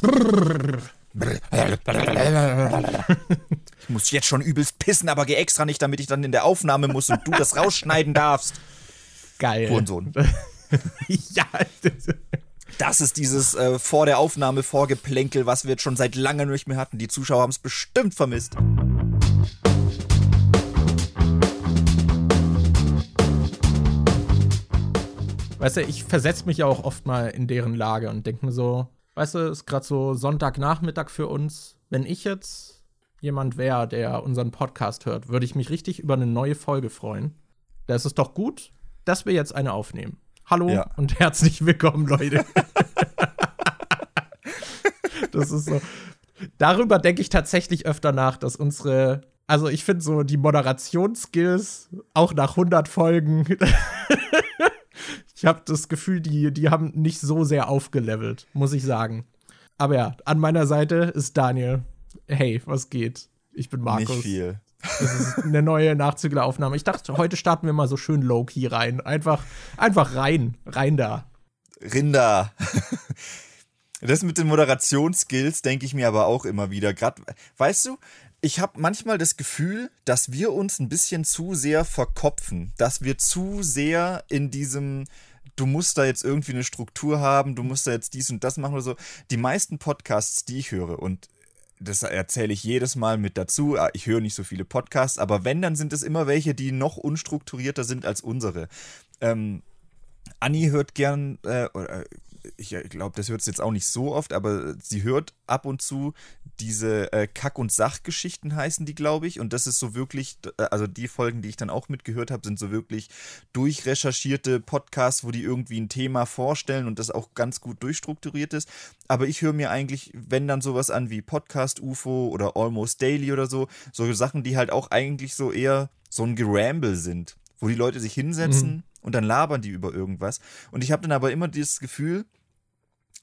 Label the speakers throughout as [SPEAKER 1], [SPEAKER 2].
[SPEAKER 1] Ich muss jetzt schon übelst pissen, aber geh extra nicht, damit ich dann in der Aufnahme muss und du das rausschneiden darfst.
[SPEAKER 2] Geil.
[SPEAKER 1] Hurensohn.
[SPEAKER 2] ja.
[SPEAKER 1] Das ist dieses äh, vor der Aufnahme Vorgeplänkel, was wir jetzt schon seit langem nicht mehr hatten. Die Zuschauer haben es bestimmt vermisst.
[SPEAKER 2] Weißt du, ich versetze mich ja auch oft mal in deren Lage und denke mir so, weißt du, ist gerade so Sonntagnachmittag für uns. Wenn ich jetzt jemand wäre, der unseren Podcast hört, würde ich mich richtig über eine neue Folge freuen. Da ist es doch gut, dass wir jetzt eine aufnehmen. Hallo
[SPEAKER 1] Ja.
[SPEAKER 2] und herzlich willkommen, Leute. das ist so. Darüber denke ich tatsächlich öfter nach, dass unsere, also ich finde so die Moderationsskills auch nach 100 Folgen Ich habe das Gefühl, die, die haben nicht so sehr aufgelevelt, muss ich sagen. Aber ja, an meiner Seite ist Daniel. Hey, was geht? Ich bin Markus.
[SPEAKER 1] Nicht viel.
[SPEAKER 2] Das ist eine neue Nachzügleraufnahme. Ich dachte, heute starten wir mal so schön low-key rein. Einfach, einfach rein. Rein da.
[SPEAKER 1] Rinder. Das mit den Moderationsskills denke ich mir aber auch immer wieder. Gerade, weißt du, ich habe manchmal das Gefühl, dass wir uns ein bisschen zu sehr verkopfen, dass wir zu sehr in diesem du musst da jetzt irgendwie eine Struktur haben, du musst da jetzt dies und das machen oder so. Die meisten Podcasts, die ich höre und das erzähle ich jedes Mal mit dazu. Ah, Ich höre nicht so viele Podcasts, aber wenn, dann sind es immer welche, die noch unstrukturierter sind als unsere. Ähm, Anni hört gern, äh, oder, ich glaube, das hört sie jetzt auch nicht so oft, aber sie hört ab und zu diese äh, Kack- und Sachgeschichten heißen die, glaube ich. Und das ist so wirklich, äh, also die Folgen, die ich dann auch mitgehört habe, sind so wirklich durchrecherchierte Podcasts, wo die irgendwie ein Thema vorstellen und das auch ganz gut durchstrukturiert ist. Aber ich höre mir eigentlich, wenn dann sowas an wie Podcast UFO oder Almost Daily oder so, so Sachen, die halt auch eigentlich so eher so ein Geramble sind, wo die Leute sich hinsetzen
[SPEAKER 2] Mhm.
[SPEAKER 1] und dann labern die über irgendwas. Und ich habe dann aber immer dieses Gefühl,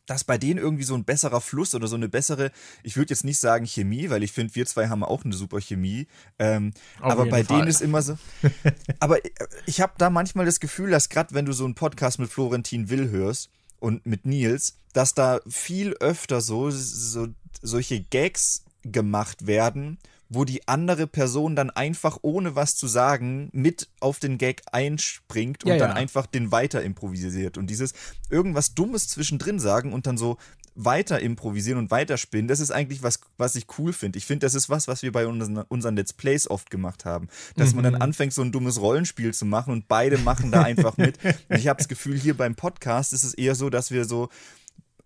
[SPEAKER 1] dass bei denen irgendwie so ein besserer Fluss oder so eine bessere, ich würde jetzt nicht sagen Chemie, weil ich finde, wir zwei haben auch eine super Chemie. Ähm, aber bei
[SPEAKER 2] Fall.
[SPEAKER 1] denen ist immer so. aber äh, ich habe da manchmal das Gefühl, dass gerade wenn du so einen Podcast mit Florentin Will hörst und mit Nils, dass da viel öfter so, so solche Gags gemacht werden, wo die andere Person dann einfach ohne was zu sagen mit auf den Gag einspringt und
[SPEAKER 2] Ja,
[SPEAKER 1] dann
[SPEAKER 2] ja.
[SPEAKER 1] einfach den weiter improvisiert. Und dieses irgendwas Dummes zwischendrin sagen und dann so weiter improvisieren und weiterspinnen, das ist eigentlich was, was ich cool finde. Ich finde, das ist was, was wir bei unseren, unseren Let's Plays oft gemacht haben. Dass man dann anfängt, so ein dummes Rollenspiel zu machen und beide machen da einfach mit. Und ich habe das Gefühl, hier beim Podcast ist es eher so, dass wir so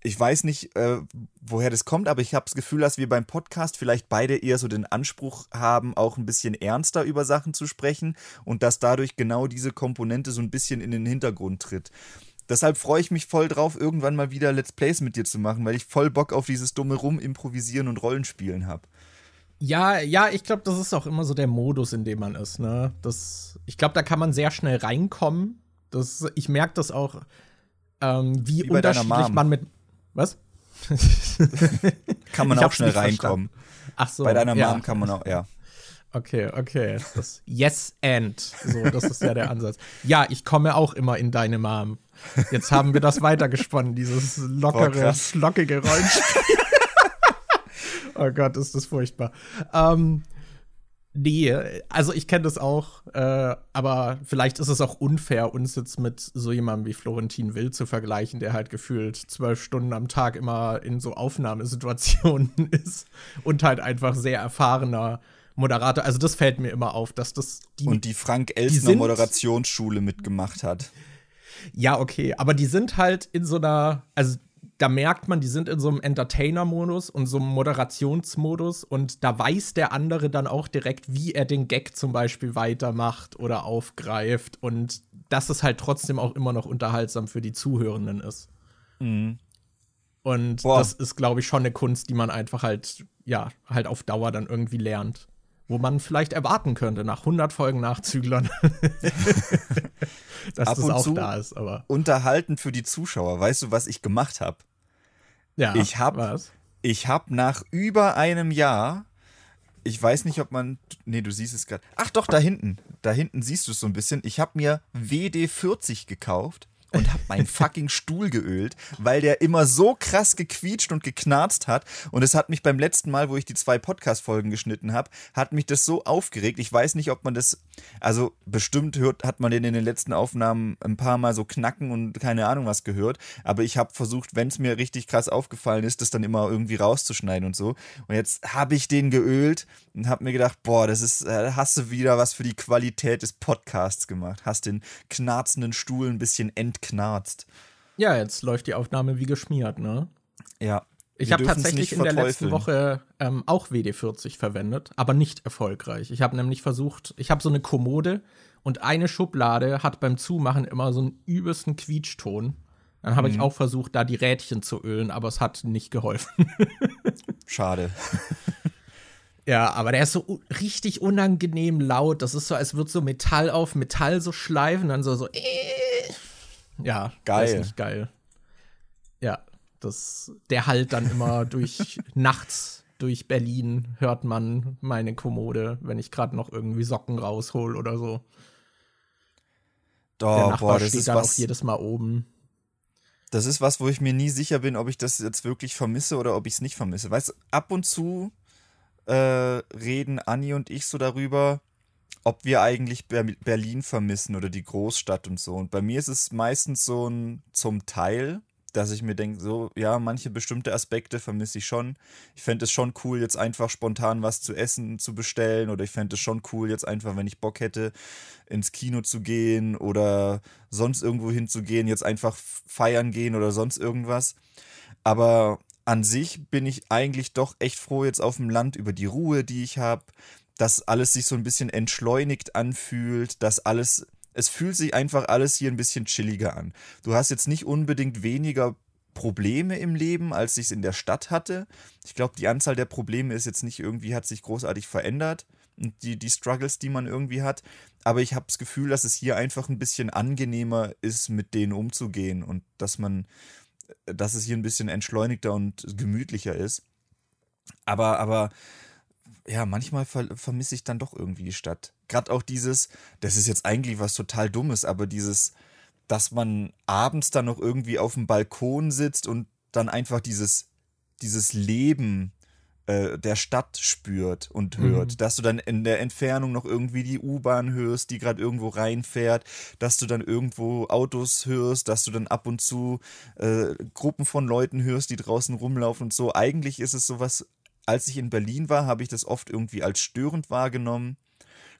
[SPEAKER 1] ich weiß nicht, äh, woher das kommt, aber ich habe das Gefühl, dass wir beim Podcast vielleicht beide eher so den Anspruch haben, auch ein bisschen ernster über Sachen zu sprechen und dass dadurch genau diese Komponente so ein bisschen in den Hintergrund tritt. Deshalb freue ich mich voll drauf, irgendwann mal wieder Let's Plays mit dir zu machen, weil ich voll Bock auf dieses dumme Rumimprovisieren und Rollenspielen habe.
[SPEAKER 2] Ja, ja, ich glaube, das ist auch immer so der Modus, in dem man ist. Ne? Das, ich glaube, da kann man sehr schnell reinkommen. Das, ich merke das auch, ähm, wie,
[SPEAKER 1] Wie
[SPEAKER 2] unterschiedlich man mit. Was?
[SPEAKER 1] Kann man auch schnell reinkommen.
[SPEAKER 2] Ach so.
[SPEAKER 1] Bei deiner
[SPEAKER 2] ja.
[SPEAKER 1] Mom kann man auch, ja.
[SPEAKER 2] Okay, okay. Das Yes and. So, das ist ja der Ansatz. Ja, ich komme auch immer in deine Mom. Jetzt haben wir das weitergesponnen, dieses lockere,
[SPEAKER 1] krass.
[SPEAKER 2] lockige Rollenspiel. oh Gott, ist das furchtbar. Ähm, nee, also ich kenne das auch, äh, aber vielleicht ist es auch unfair, uns jetzt mit so jemandem wie Florentin Will zu vergleichen, der halt gefühlt zwölf Stunden am Tag immer in so Aufnahmesituationen ist und halt einfach sehr erfahrener Moderator. Also das fällt mir immer auf, dass das die
[SPEAKER 1] Und die Frank Elsner
[SPEAKER 2] sind-
[SPEAKER 1] Moderationsschule mitgemacht hat.
[SPEAKER 2] Ja, okay, aber die sind halt in so einer, also da merkt man, die sind in so einem Entertainer-Modus und so einem Moderationsmodus und da weiß der andere dann auch direkt, wie er den Gag zum Beispiel weitermacht oder aufgreift und dass es halt trotzdem auch immer noch unterhaltsam für die Zuhörenden ist. Und
[SPEAKER 1] Boah.
[SPEAKER 2] das ist, glaube ich, schon eine Kunst, die man einfach halt, ja, halt auf Dauer dann irgendwie lernt. Wo man vielleicht erwarten könnte, nach 100 Folgen Nachzüglern, dass
[SPEAKER 1] Ab
[SPEAKER 2] das auch
[SPEAKER 1] zu
[SPEAKER 2] da ist, aber.
[SPEAKER 1] Unterhalten für die Zuschauer. Weißt du, was ich gemacht habe?
[SPEAKER 2] Ja,
[SPEAKER 1] Ich hab-
[SPEAKER 2] was?
[SPEAKER 1] Ich habe nach über einem Jahr, ich weiß nicht, ob man, nee, du siehst es gerade. Ach doch, da hinten, da hinten siehst du es so ein bisschen. Ich habe mir WD40 gekauft und habe meinen fucking Stuhl geölt, weil der immer so krass gequietscht und geknarzt hat. Und es hat mich beim letzten Mal, wo ich die zwei Podcast-Folgen geschnitten habe, hat mich das so aufgeregt. Ich weiß nicht, ob man das, also bestimmt hört, hat man den in den letzten Aufnahmen ein paar Mal so knacken und keine Ahnung was gehört. Aber ich habe versucht, wenn es mir richtig krass aufgefallen ist, das dann immer irgendwie rauszuschneiden und so. Und jetzt habe ich den geölt und habe mir gedacht, boah, das ist, äh, hast du wieder was für die Qualität des Podcasts gemacht. Hast den knarzenden Stuhl ein bisschen entknarzt.
[SPEAKER 2] Ja, jetzt läuft die Aufnahme wie geschmiert, ne?
[SPEAKER 1] Ja.
[SPEAKER 2] Ich habe tatsächlich in der letzten Woche ähm, auch WD40 verwendet, aber nicht erfolgreich. Ich habe nämlich versucht, ich habe so eine Kommode und eine Schublade hat beim Zumachen immer so einen übelsten Quietschton. Dann habe mhm. ich auch versucht, da die Rädchen zu ölen, aber es hat nicht geholfen.
[SPEAKER 1] Schade.
[SPEAKER 2] Ja, aber der ist so richtig unangenehm laut. Das ist so, als würde so Metall auf Metall so schleifen, dann so, so, äh. Ja, geil. Das ist nicht geil. Ja, das, der halt dann immer durch nachts durch Berlin hört man meine Kommode, wenn ich gerade noch irgendwie Socken raushol oder so.
[SPEAKER 1] Doch, der Nachbar boah, das steht ist dann was,
[SPEAKER 2] auch jedes Mal oben.
[SPEAKER 1] Das ist was, wo ich mir nie sicher bin, ob ich das jetzt wirklich vermisse oder ob ich es nicht vermisse. Weißt du, ab und zu äh, reden Anni und ich so darüber, ob wir eigentlich Berlin vermissen oder die Großstadt und so. Und bei mir ist es meistens so ein zum Teil, dass ich mir denke, so, ja, manche bestimmte Aspekte vermisse ich schon. Ich fände es schon cool, jetzt einfach spontan was zu essen zu bestellen. Oder ich fände es schon cool, jetzt einfach, wenn ich Bock hätte, ins Kino zu gehen oder sonst irgendwo hinzugehen, jetzt einfach feiern gehen oder sonst irgendwas. Aber an sich bin ich eigentlich doch echt froh jetzt auf dem Land über die Ruhe, die ich habe, dass alles sich so ein bisschen entschleunigt anfühlt, dass alles, es fühlt sich einfach alles hier ein bisschen chilliger an. Du hast jetzt nicht unbedingt weniger Probleme im Leben, als ich es in der Stadt hatte. Ich glaube, die Anzahl der Probleme ist jetzt nicht irgendwie, hat sich großartig verändert. Und die, die Struggles, die man irgendwie hat. Aber ich habe das Gefühl, dass es hier einfach ein bisschen angenehmer ist, mit denen umzugehen und dass man dass es hier ein bisschen entschleunigter und gemütlicher ist. Aber, aber ja, manchmal ver vermisse ich dann doch irgendwie die Stadt. Gerade auch dieses, das ist jetzt eigentlich was total Dummes, aber dieses, dass man abends dann noch irgendwie auf dem Balkon sitzt und dann einfach dieses, dieses Leben äh, der Stadt spürt und hört. Mhm. Dass du dann in der Entfernung noch irgendwie die U-Bahn hörst, die gerade irgendwo reinfährt, dass du dann irgendwo Autos hörst, dass du dann ab und zu äh, Gruppen von Leuten hörst, die draußen rumlaufen und so. Eigentlich ist es sowas, als ich in Berlin war, habe ich das oft irgendwie als störend wahrgenommen.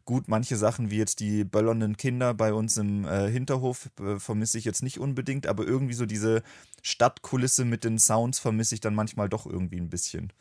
[SPEAKER 1] Gut, manche Sachen wie jetzt die böllernden Kinder bei uns im äh, Hinterhof äh, vermisse ich jetzt nicht unbedingt, aber irgendwie so diese Stadtkulisse mit den Sounds vermisse ich dann manchmal doch irgendwie ein bisschen.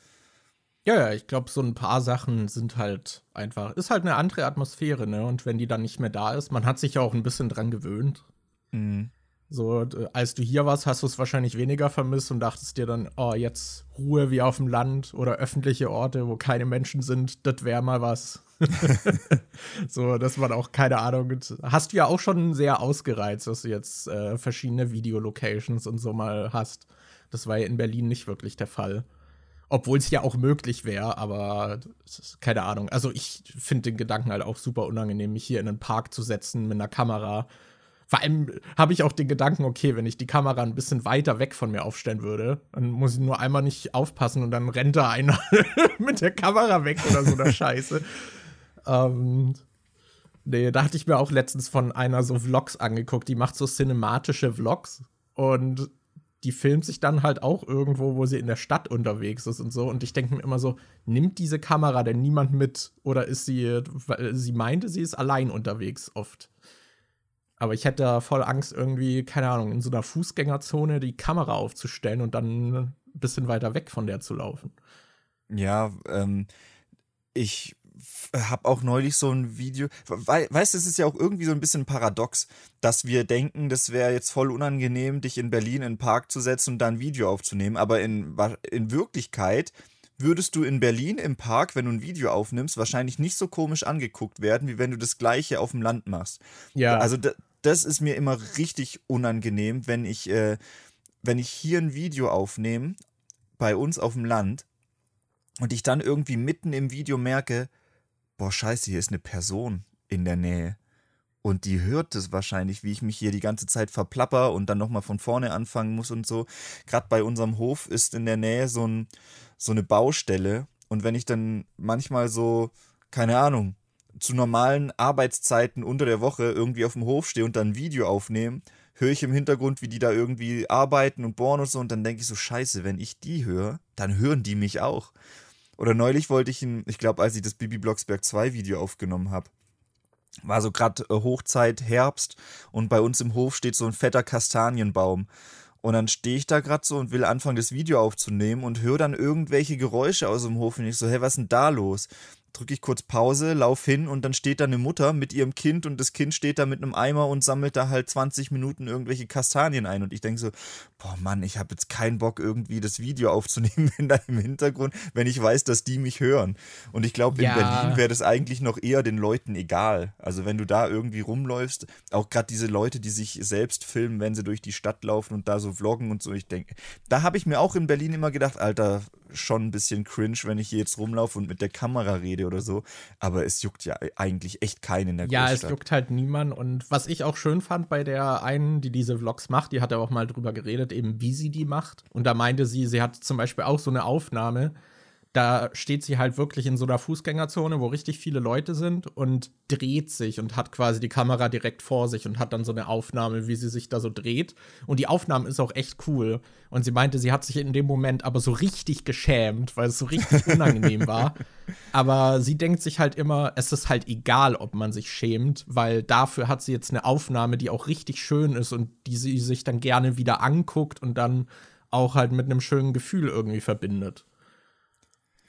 [SPEAKER 2] Ja, ja, ich glaube, so ein paar Sachen sind halt einfach, ist halt eine andere Atmosphäre, ne? Und wenn die dann nicht mehr da ist, man hat sich ja auch ein bisschen dran gewöhnt. Mhm. So, als du hier warst, hast du es wahrscheinlich weniger vermisst und dachtest dir dann, oh, jetzt Ruhe wie auf dem Land oder öffentliche Orte, wo keine Menschen sind, das wäre mal was. so, dass man auch, keine Ahnung, hast du ja auch schon sehr ausgereizt, dass du jetzt äh, verschiedene Videolocations und so mal hast. Das war ja in Berlin nicht wirklich der Fall. Obwohl es ja auch möglich wäre, aber keine Ahnung. Also ich finde den Gedanken halt auch super unangenehm, mich hier in einen Park zu setzen mit einer Kamera. Vor allem habe ich auch den Gedanken, okay, wenn ich die Kamera ein bisschen weiter weg von mir aufstellen würde, dann muss ich nur einmal nicht aufpassen und dann rennt da einer mit der Kamera weg oder so eine Scheiße. ähm, nee, da hatte ich mir auch letztens von einer so Vlogs angeguckt, die macht so cinematische Vlogs und die filmt sich dann halt auch irgendwo, wo sie in der Stadt unterwegs ist und so. Und ich denke mir immer so, nimmt diese Kamera denn niemand mit? Oder ist sie, sie meinte, sie ist allein unterwegs oft. Aber ich hätte da voll Angst, irgendwie, keine Ahnung, in so einer Fußgängerzone die Kamera aufzustellen und dann ein bisschen weiter weg von der zu laufen.
[SPEAKER 1] Ja, ähm, ich habe auch neulich so ein Video, weißt du, es ist ja auch irgendwie so ein bisschen paradox, dass wir denken, das wäre jetzt voll unangenehm, dich in Berlin in den Park zu setzen und da ein Video aufzunehmen, aber in, in Wirklichkeit würdest du in Berlin im Park, wenn du ein Video aufnimmst, wahrscheinlich nicht so komisch angeguckt werden, wie wenn du das gleiche auf dem Land machst. Ja. Also das ist mir immer richtig unangenehm, wenn ich, äh, wenn ich hier ein Video aufnehme, bei uns auf dem Land, und ich dann irgendwie mitten im Video merke, boah, scheiße, hier ist eine Person in der Nähe. Und die hört es wahrscheinlich, wie ich mich hier die ganze Zeit verplapper und dann nochmal von vorne anfangen muss und so. Gerade bei unserem Hof ist in der Nähe so, ein, so eine Baustelle. Und wenn ich dann manchmal so, keine Ahnung, zu normalen Arbeitszeiten unter der Woche irgendwie auf dem Hof stehe und dann ein Video aufnehme, höre ich im Hintergrund, wie die da irgendwie arbeiten und bohren und so. Und dann denke ich so, scheiße, wenn ich die höre, dann hören die mich auch. Oder neulich wollte ich, ein, ich glaube, als ich das Bibi Blocksberg 2 Video aufgenommen habe, war so gerade äh, Hochzeit, Herbst und bei uns im Hof steht so ein fetter Kastanienbaum. Und dann stehe ich da gerade so und will anfangen, das Video aufzunehmen und höre dann irgendwelche Geräusche aus dem Hof und ich so, hey, was ist denn da los? Drücke ich kurz Pause, lauf hin und dann steht da eine Mutter mit ihrem Kind und das Kind steht da mit einem Eimer und sammelt da halt 20 Minuten irgendwelche Kastanien ein. Und ich denke so, boah Mann, ich habe jetzt keinen Bock, irgendwie das Video aufzunehmen in deinem Hintergrund, wenn ich weiß, dass die mich hören. Und ich glaube, in ja. Berlin wäre das eigentlich noch eher den Leuten egal. Also wenn du da irgendwie rumläufst, auch gerade diese Leute, die sich selbst filmen, wenn sie durch die Stadt laufen und da so vloggen und so, ich denke, da habe ich mir auch in Berlin immer gedacht, Alter, schon ein bisschen cringe, wenn ich hier jetzt rumlaufe und mit der Kamera rede oder so. Aber es juckt ja eigentlich echt keinen in der
[SPEAKER 2] Ja, Großstadt. es juckt halt niemand. Und was ich auch schön fand bei der einen, die diese Vlogs macht, die hat ja auch mal drüber geredet, eben wie sie die macht. Und da meinte sie, sie hat zum Beispiel auch so eine Aufnahme, da steht sie halt wirklich in so einer Fußgängerzone, wo richtig viele Leute sind und dreht sich und hat quasi die Kamera direkt vor sich und hat dann so eine Aufnahme, wie sie sich da so dreht. Und die Aufnahme ist auch echt cool. Und sie meinte, sie hat sich in dem Moment aber so richtig geschämt, weil es so richtig unangenehm war. Aber sie denkt sich halt immer, es ist halt egal, ob man sich schämt, weil dafür hat sie jetzt eine Aufnahme, die auch richtig schön ist und die sie sich dann gerne wieder anguckt und dann auch halt mit einem schönen Gefühl irgendwie verbindet.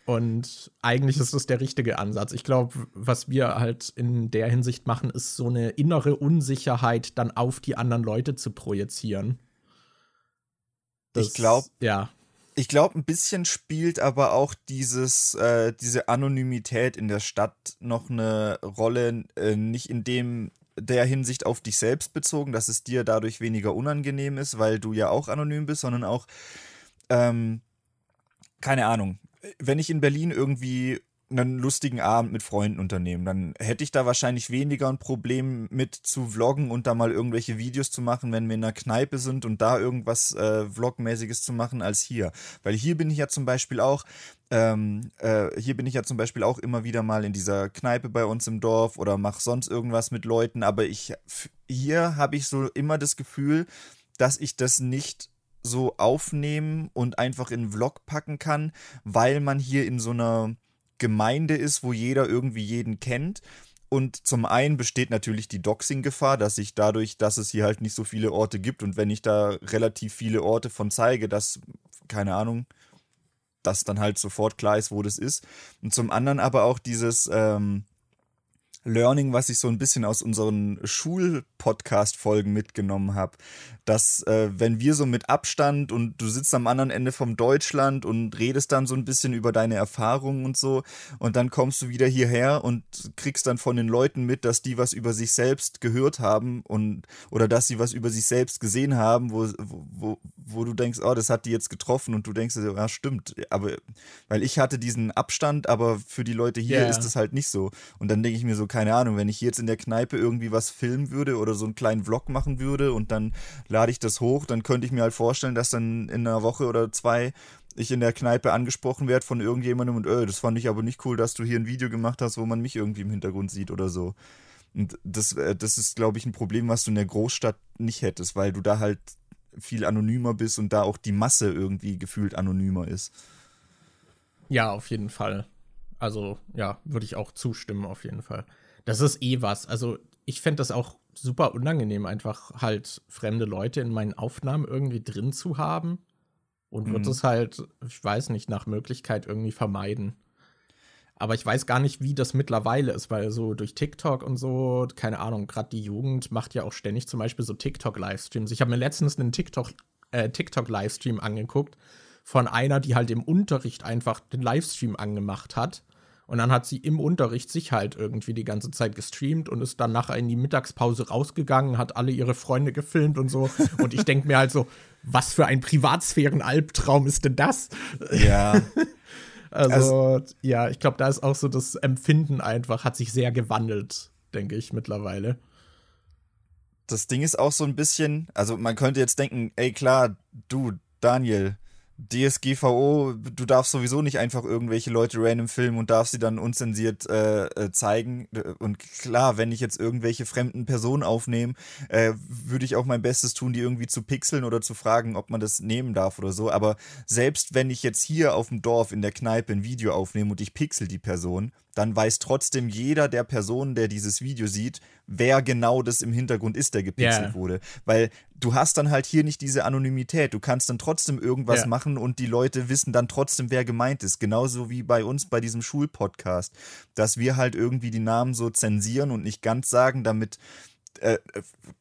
[SPEAKER 2] Und eigentlich ist das der richtige Ansatz. Ich glaube, was wir halt in der Hinsicht machen, ist so eine innere Unsicherheit dann auf die anderen Leute zu projizieren.
[SPEAKER 1] Das, ich glaube, ja. Ich glaube, ein bisschen spielt aber auch dieses, äh, diese Anonymität in der Stadt noch eine Rolle, äh, nicht in dem der Hinsicht auf dich selbst bezogen, dass es dir dadurch weniger unangenehm ist, weil du ja auch anonym bist, sondern auch, ähm, keine Ahnung, wenn ich in Berlin irgendwie einen lustigen Abend mit Freunden unternehmen, dann hätte ich da wahrscheinlich weniger ein Problem mit zu vloggen und da mal irgendwelche Videos zu machen, wenn wir in einer Kneipe sind und da irgendwas äh, Vlogmäßiges zu machen als hier. Weil hier bin ich ja zum Beispiel auch, ähm, äh, hier bin ich ja zum Beispiel auch immer wieder mal in dieser Kneipe bei uns im Dorf oder mache sonst irgendwas mit Leuten, aber ich hier habe ich so immer das Gefühl, dass ich das nicht so aufnehmen und einfach in einen Vlog packen kann, weil man hier in so einer Gemeinde ist, wo jeder irgendwie jeden kennt. Und zum einen besteht natürlich die Doxing-Gefahr, dass ich dadurch, dass es hier halt nicht so viele Orte gibt und wenn ich da relativ viele Orte von zeige, dass, keine Ahnung, dass dann halt sofort klar ist, wo das ist. Und zum anderen aber auch dieses, ähm, Learning, was ich so ein bisschen aus unseren Schul-Podcast-Folgen mitgenommen habe, dass äh, wenn wir so mit Abstand und du sitzt am anderen Ende vom Deutschland und redest dann so ein bisschen über deine Erfahrungen und so und dann kommst du wieder hierher und kriegst dann von den Leuten mit, dass die was über sich selbst gehört haben und oder dass sie was über sich selbst gesehen haben, wo, wo, wo du denkst, oh, das hat die jetzt getroffen und du denkst, ja, stimmt, aber weil ich hatte diesen Abstand, aber für die Leute hier yeah. ist das halt nicht so und dann denke ich mir so, keine Ahnung, wenn ich jetzt in der Kneipe irgendwie was filmen würde oder so einen kleinen Vlog machen würde und dann lade ich das hoch, dann könnte ich mir halt vorstellen, dass dann in einer Woche oder zwei ich in der Kneipe angesprochen werde von irgendjemandem und, öh, das fand ich aber nicht cool, dass du hier ein Video gemacht hast, wo man mich irgendwie im Hintergrund sieht oder so. Und das, äh, das ist, glaube ich, ein Problem, was du in der Großstadt nicht hättest, weil du da halt viel anonymer bist und da auch die Masse irgendwie gefühlt anonymer ist.
[SPEAKER 2] Ja, auf jeden Fall. Also, ja, würde ich auch zustimmen, auf jeden Fall. Das ist eh was. Also, ich fände das auch super unangenehm, einfach halt fremde Leute in meinen Aufnahmen irgendwie drin zu haben. Und mhm. würde es halt, ich weiß nicht, nach Möglichkeit irgendwie vermeiden. Aber ich weiß gar nicht, wie das mittlerweile ist, weil so durch TikTok und so, keine Ahnung, gerade die Jugend macht ja auch ständig zum Beispiel so TikTok-Livestreams. Ich habe mir letztens einen TikTok, äh, TikTok-Livestream angeguckt von einer, die halt im Unterricht einfach den Livestream angemacht hat und dann hat sie im Unterricht sich halt irgendwie die ganze Zeit gestreamt und ist dann nachher in die Mittagspause rausgegangen, hat alle ihre Freunde gefilmt und so. Und ich denke mir halt so, was für ein Privatsphären-Albtraum ist denn das?
[SPEAKER 1] Ja.
[SPEAKER 2] also, also, ja, ich glaube, da ist auch so das Empfinden einfach, hat sich sehr gewandelt, denke ich, mittlerweile.
[SPEAKER 1] das Ding ist auch so ein bisschen, also man könnte jetzt denken, ey klar, du, Daniel, DSGVO, du darfst sowieso nicht einfach irgendwelche Leute random filmen und darfst sie dann unzensiert äh, äh zeigen. Und klar, wenn ich jetzt irgendwelche fremden Personen aufnehme, äh, würde ich auch mein Bestes tun, die irgendwie zu pixeln oder zu fragen, ob man das nehmen darf oder so. Aber selbst wenn ich jetzt hier auf dem Dorf in der Kneipe ein Video aufnehme und ich pixel die Person, dann weiß trotzdem jeder der Personen, der dieses Video sieht, wer genau das im Hintergrund ist, der gepixelt yeah. wurde. Weil du hast dann halt hier nicht diese Anonymität. Du kannst dann trotzdem irgendwas yeah. machen und die Leute wissen dann trotzdem, wer gemeint ist. Genauso wie bei uns bei diesem Schulpodcast, dass wir halt irgendwie die Namen so zensieren und nicht ganz sagen, damit äh,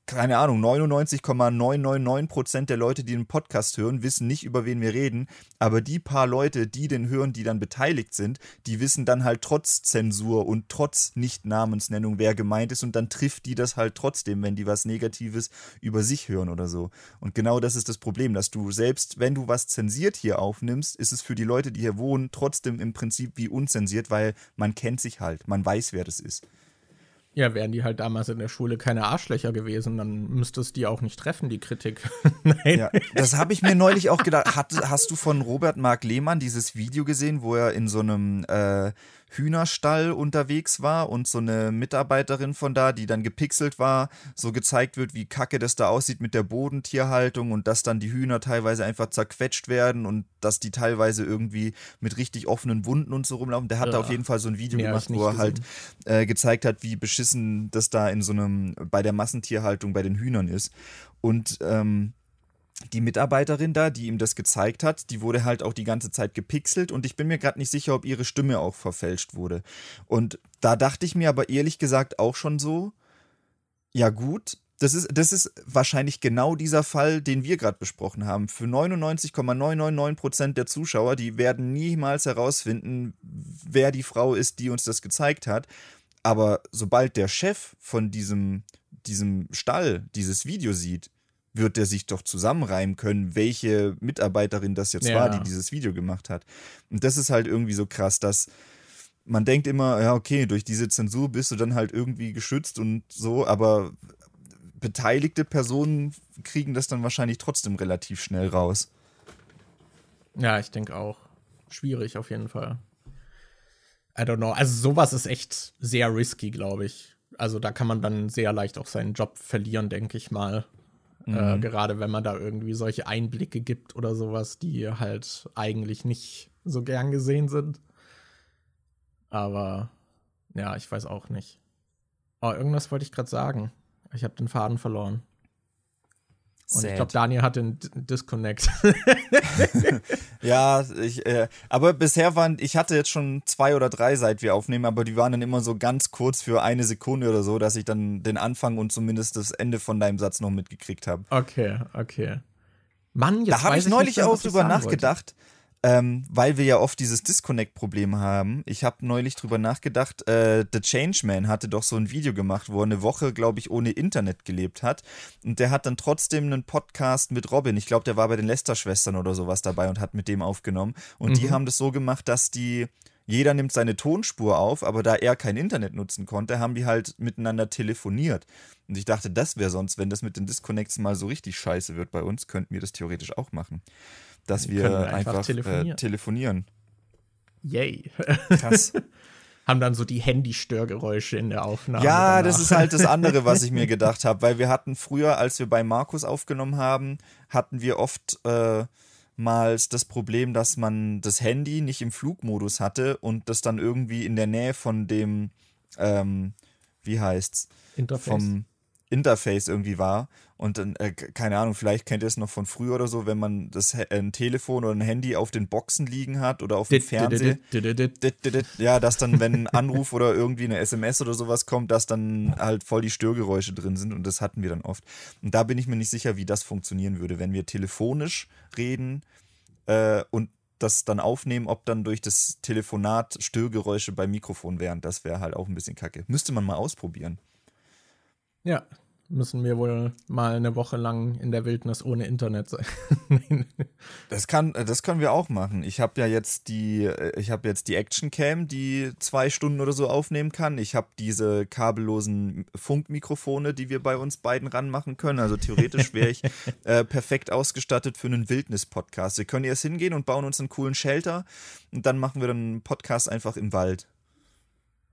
[SPEAKER 1] keine Ahnung, 99,999% der Leute, die den Podcast hören, wissen nicht, über wen wir reden. Aber die paar Leute, die den hören, die dann beteiligt sind, die wissen dann halt trotz Zensur und trotz Nicht-Namensnennung, wer gemeint ist. Und dann trifft die das halt trotzdem, wenn die was Negatives über sich hören oder so. Und genau das ist das Problem, dass du selbst, wenn du was zensiert hier aufnimmst, ist es für die Leute, die hier wohnen, trotzdem im Prinzip wie unzensiert, weil man kennt sich halt, man weiß, wer das ist.
[SPEAKER 2] Ja, wären die halt damals in der Schule keine Arschlöcher gewesen, dann müsste es die auch nicht treffen, die Kritik. Nein.
[SPEAKER 1] Ja, das habe ich mir neulich auch gedacht. Hat, hast du von Robert Mark Lehmann dieses Video gesehen, wo er in so einem äh, Hühnerstall unterwegs war und so eine Mitarbeiterin von da, die dann gepixelt war, so gezeigt wird, wie kacke das da aussieht mit der Bodentierhaltung und dass dann die Hühner teilweise einfach zerquetscht werden und dass die teilweise irgendwie mit richtig offenen Wunden und so rumlaufen. Der hat ja. da auf jeden Fall so ein Video gemacht, wo er halt äh, gezeigt hat, wie beschissen das da in so einem, bei der Massentierhaltung bei den Hühnern ist. Und ähm, die Mitarbeiterin da, die ihm das gezeigt hat, die wurde halt auch die ganze Zeit gepixelt und ich bin mir gerade nicht sicher, ob ihre Stimme auch verfälscht wurde. Und da dachte ich mir aber ehrlich gesagt auch schon so, ja gut, das ist, das ist wahrscheinlich genau dieser Fall, den wir gerade besprochen haben. Für 99,999% der Zuschauer, die werden niemals herausfinden, wer die Frau ist, die uns das gezeigt hat. Aber sobald der Chef von diesem, diesem Stall dieses Video sieht, wird der sich doch zusammenreimen können, welche Mitarbeiterin das jetzt ja. war, die dieses Video gemacht hat. Und das ist halt irgendwie so krass, dass man denkt immer, ja, okay, durch diese Zensur bist du dann halt irgendwie geschützt und so, aber beteiligte Personen kriegen das dann wahrscheinlich trotzdem relativ schnell raus.
[SPEAKER 2] Ja, ich denke auch. Schwierig auf jeden Fall. I don't know. Also sowas ist echt sehr risky, glaube ich. Also da kann man dann sehr leicht auch seinen Job verlieren, denke ich mal. Äh, mhm. Äh, gerade wenn man da irgendwie solche Einblicke gibt oder sowas, die halt eigentlich nicht so gern gesehen sind. Aber ja, ich weiß auch nicht. Oh, irgendwas wollte ich gerade sagen. Ich habe den Faden verloren. Und Sad. ich glaube, Daniel hat den Disconnect.
[SPEAKER 1] ja, ich, äh, aber bisher waren, ich hatte jetzt schon zwei oder drei, seit wir aufnehmen, aber die waren dann immer so ganz kurz für eine Sekunde oder so, dass ich dann den Anfang und zumindest das Ende von deinem Satz noch mitgekriegt habe.
[SPEAKER 2] Okay, okay. Mann, jetzt
[SPEAKER 1] Da habe ich neulich nicht, auch drüber nachgedacht. Wollte ähm, weil wir ja oft dieses Disconnect-Problem haben. Ich habe neulich drüber nachgedacht, äh, The Changeman hatte doch so ein Video gemacht, wo er eine Woche, glaube ich, ohne Internet gelebt hat. Und der hat dann trotzdem einen Podcast mit Robin. Ich glaube, der war bei den Lester-Schwestern oder sowas dabei und hat mit dem aufgenommen. Und mhm. die haben das so gemacht, dass die jeder nimmt seine Tonspur auf, aber da er kein Internet nutzen konnte, haben die halt miteinander telefoniert. Und ich dachte, das wäre sonst, wenn das mit den Disconnects mal so richtig scheiße wird bei uns, könnten wir das theoretisch auch machen dass wir, wir einfach, einfach, telefonieren. Äh, telefonieren.
[SPEAKER 2] Yay. Krass. haben dann so die Handystörgeräusche in der Aufnahme.
[SPEAKER 1] Ja, danach. das ist halt das andere, was ich mir gedacht habe, weil wir hatten früher, als wir bei Markus aufgenommen haben, hatten wir oft äh, mal das Problem, dass man das Handy nicht im Flugmodus hatte und das dann irgendwie in der Nähe von dem, ähm, wie heißt's?
[SPEAKER 2] Interface.
[SPEAKER 1] Vom Interface irgendwie war. Und dann, äh, keine Ahnung, vielleicht kennt ihr es noch von früher oder so, wenn man das ein Telefon oder ein Handy auf den Boxen liegen hat oder auf dem Fernseher. Ja, dass dann, wenn ein Anruf oder irgendwie eine SMS oder sowas kommt, dass dann halt voll die Störgeräusche drin sind und das hatten wir dann oft. Und da bin ich mir nicht sicher, wie das funktionieren würde, wenn wir telefonisch reden äh, und das dann aufnehmen, ob dann durch das Telefonat Störgeräusche beim Mikrofon wären. Das wäre halt auch ein bisschen kacke. Müsste man mal ausprobieren.
[SPEAKER 2] Ja, müssen wir wohl mal eine Woche lang in der Wildnis ohne Internet sein.
[SPEAKER 1] das kann, das können wir auch machen. Ich habe ja jetzt die, ich habe jetzt die Action Cam, die zwei Stunden oder so aufnehmen kann. Ich habe diese kabellosen Funkmikrofone, die wir bei uns beiden ranmachen können. Also theoretisch wäre ich äh, perfekt ausgestattet für einen Wildnis-Podcast. Wir können jetzt hingehen und bauen uns einen coolen Shelter und dann machen wir dann einen Podcast einfach im Wald.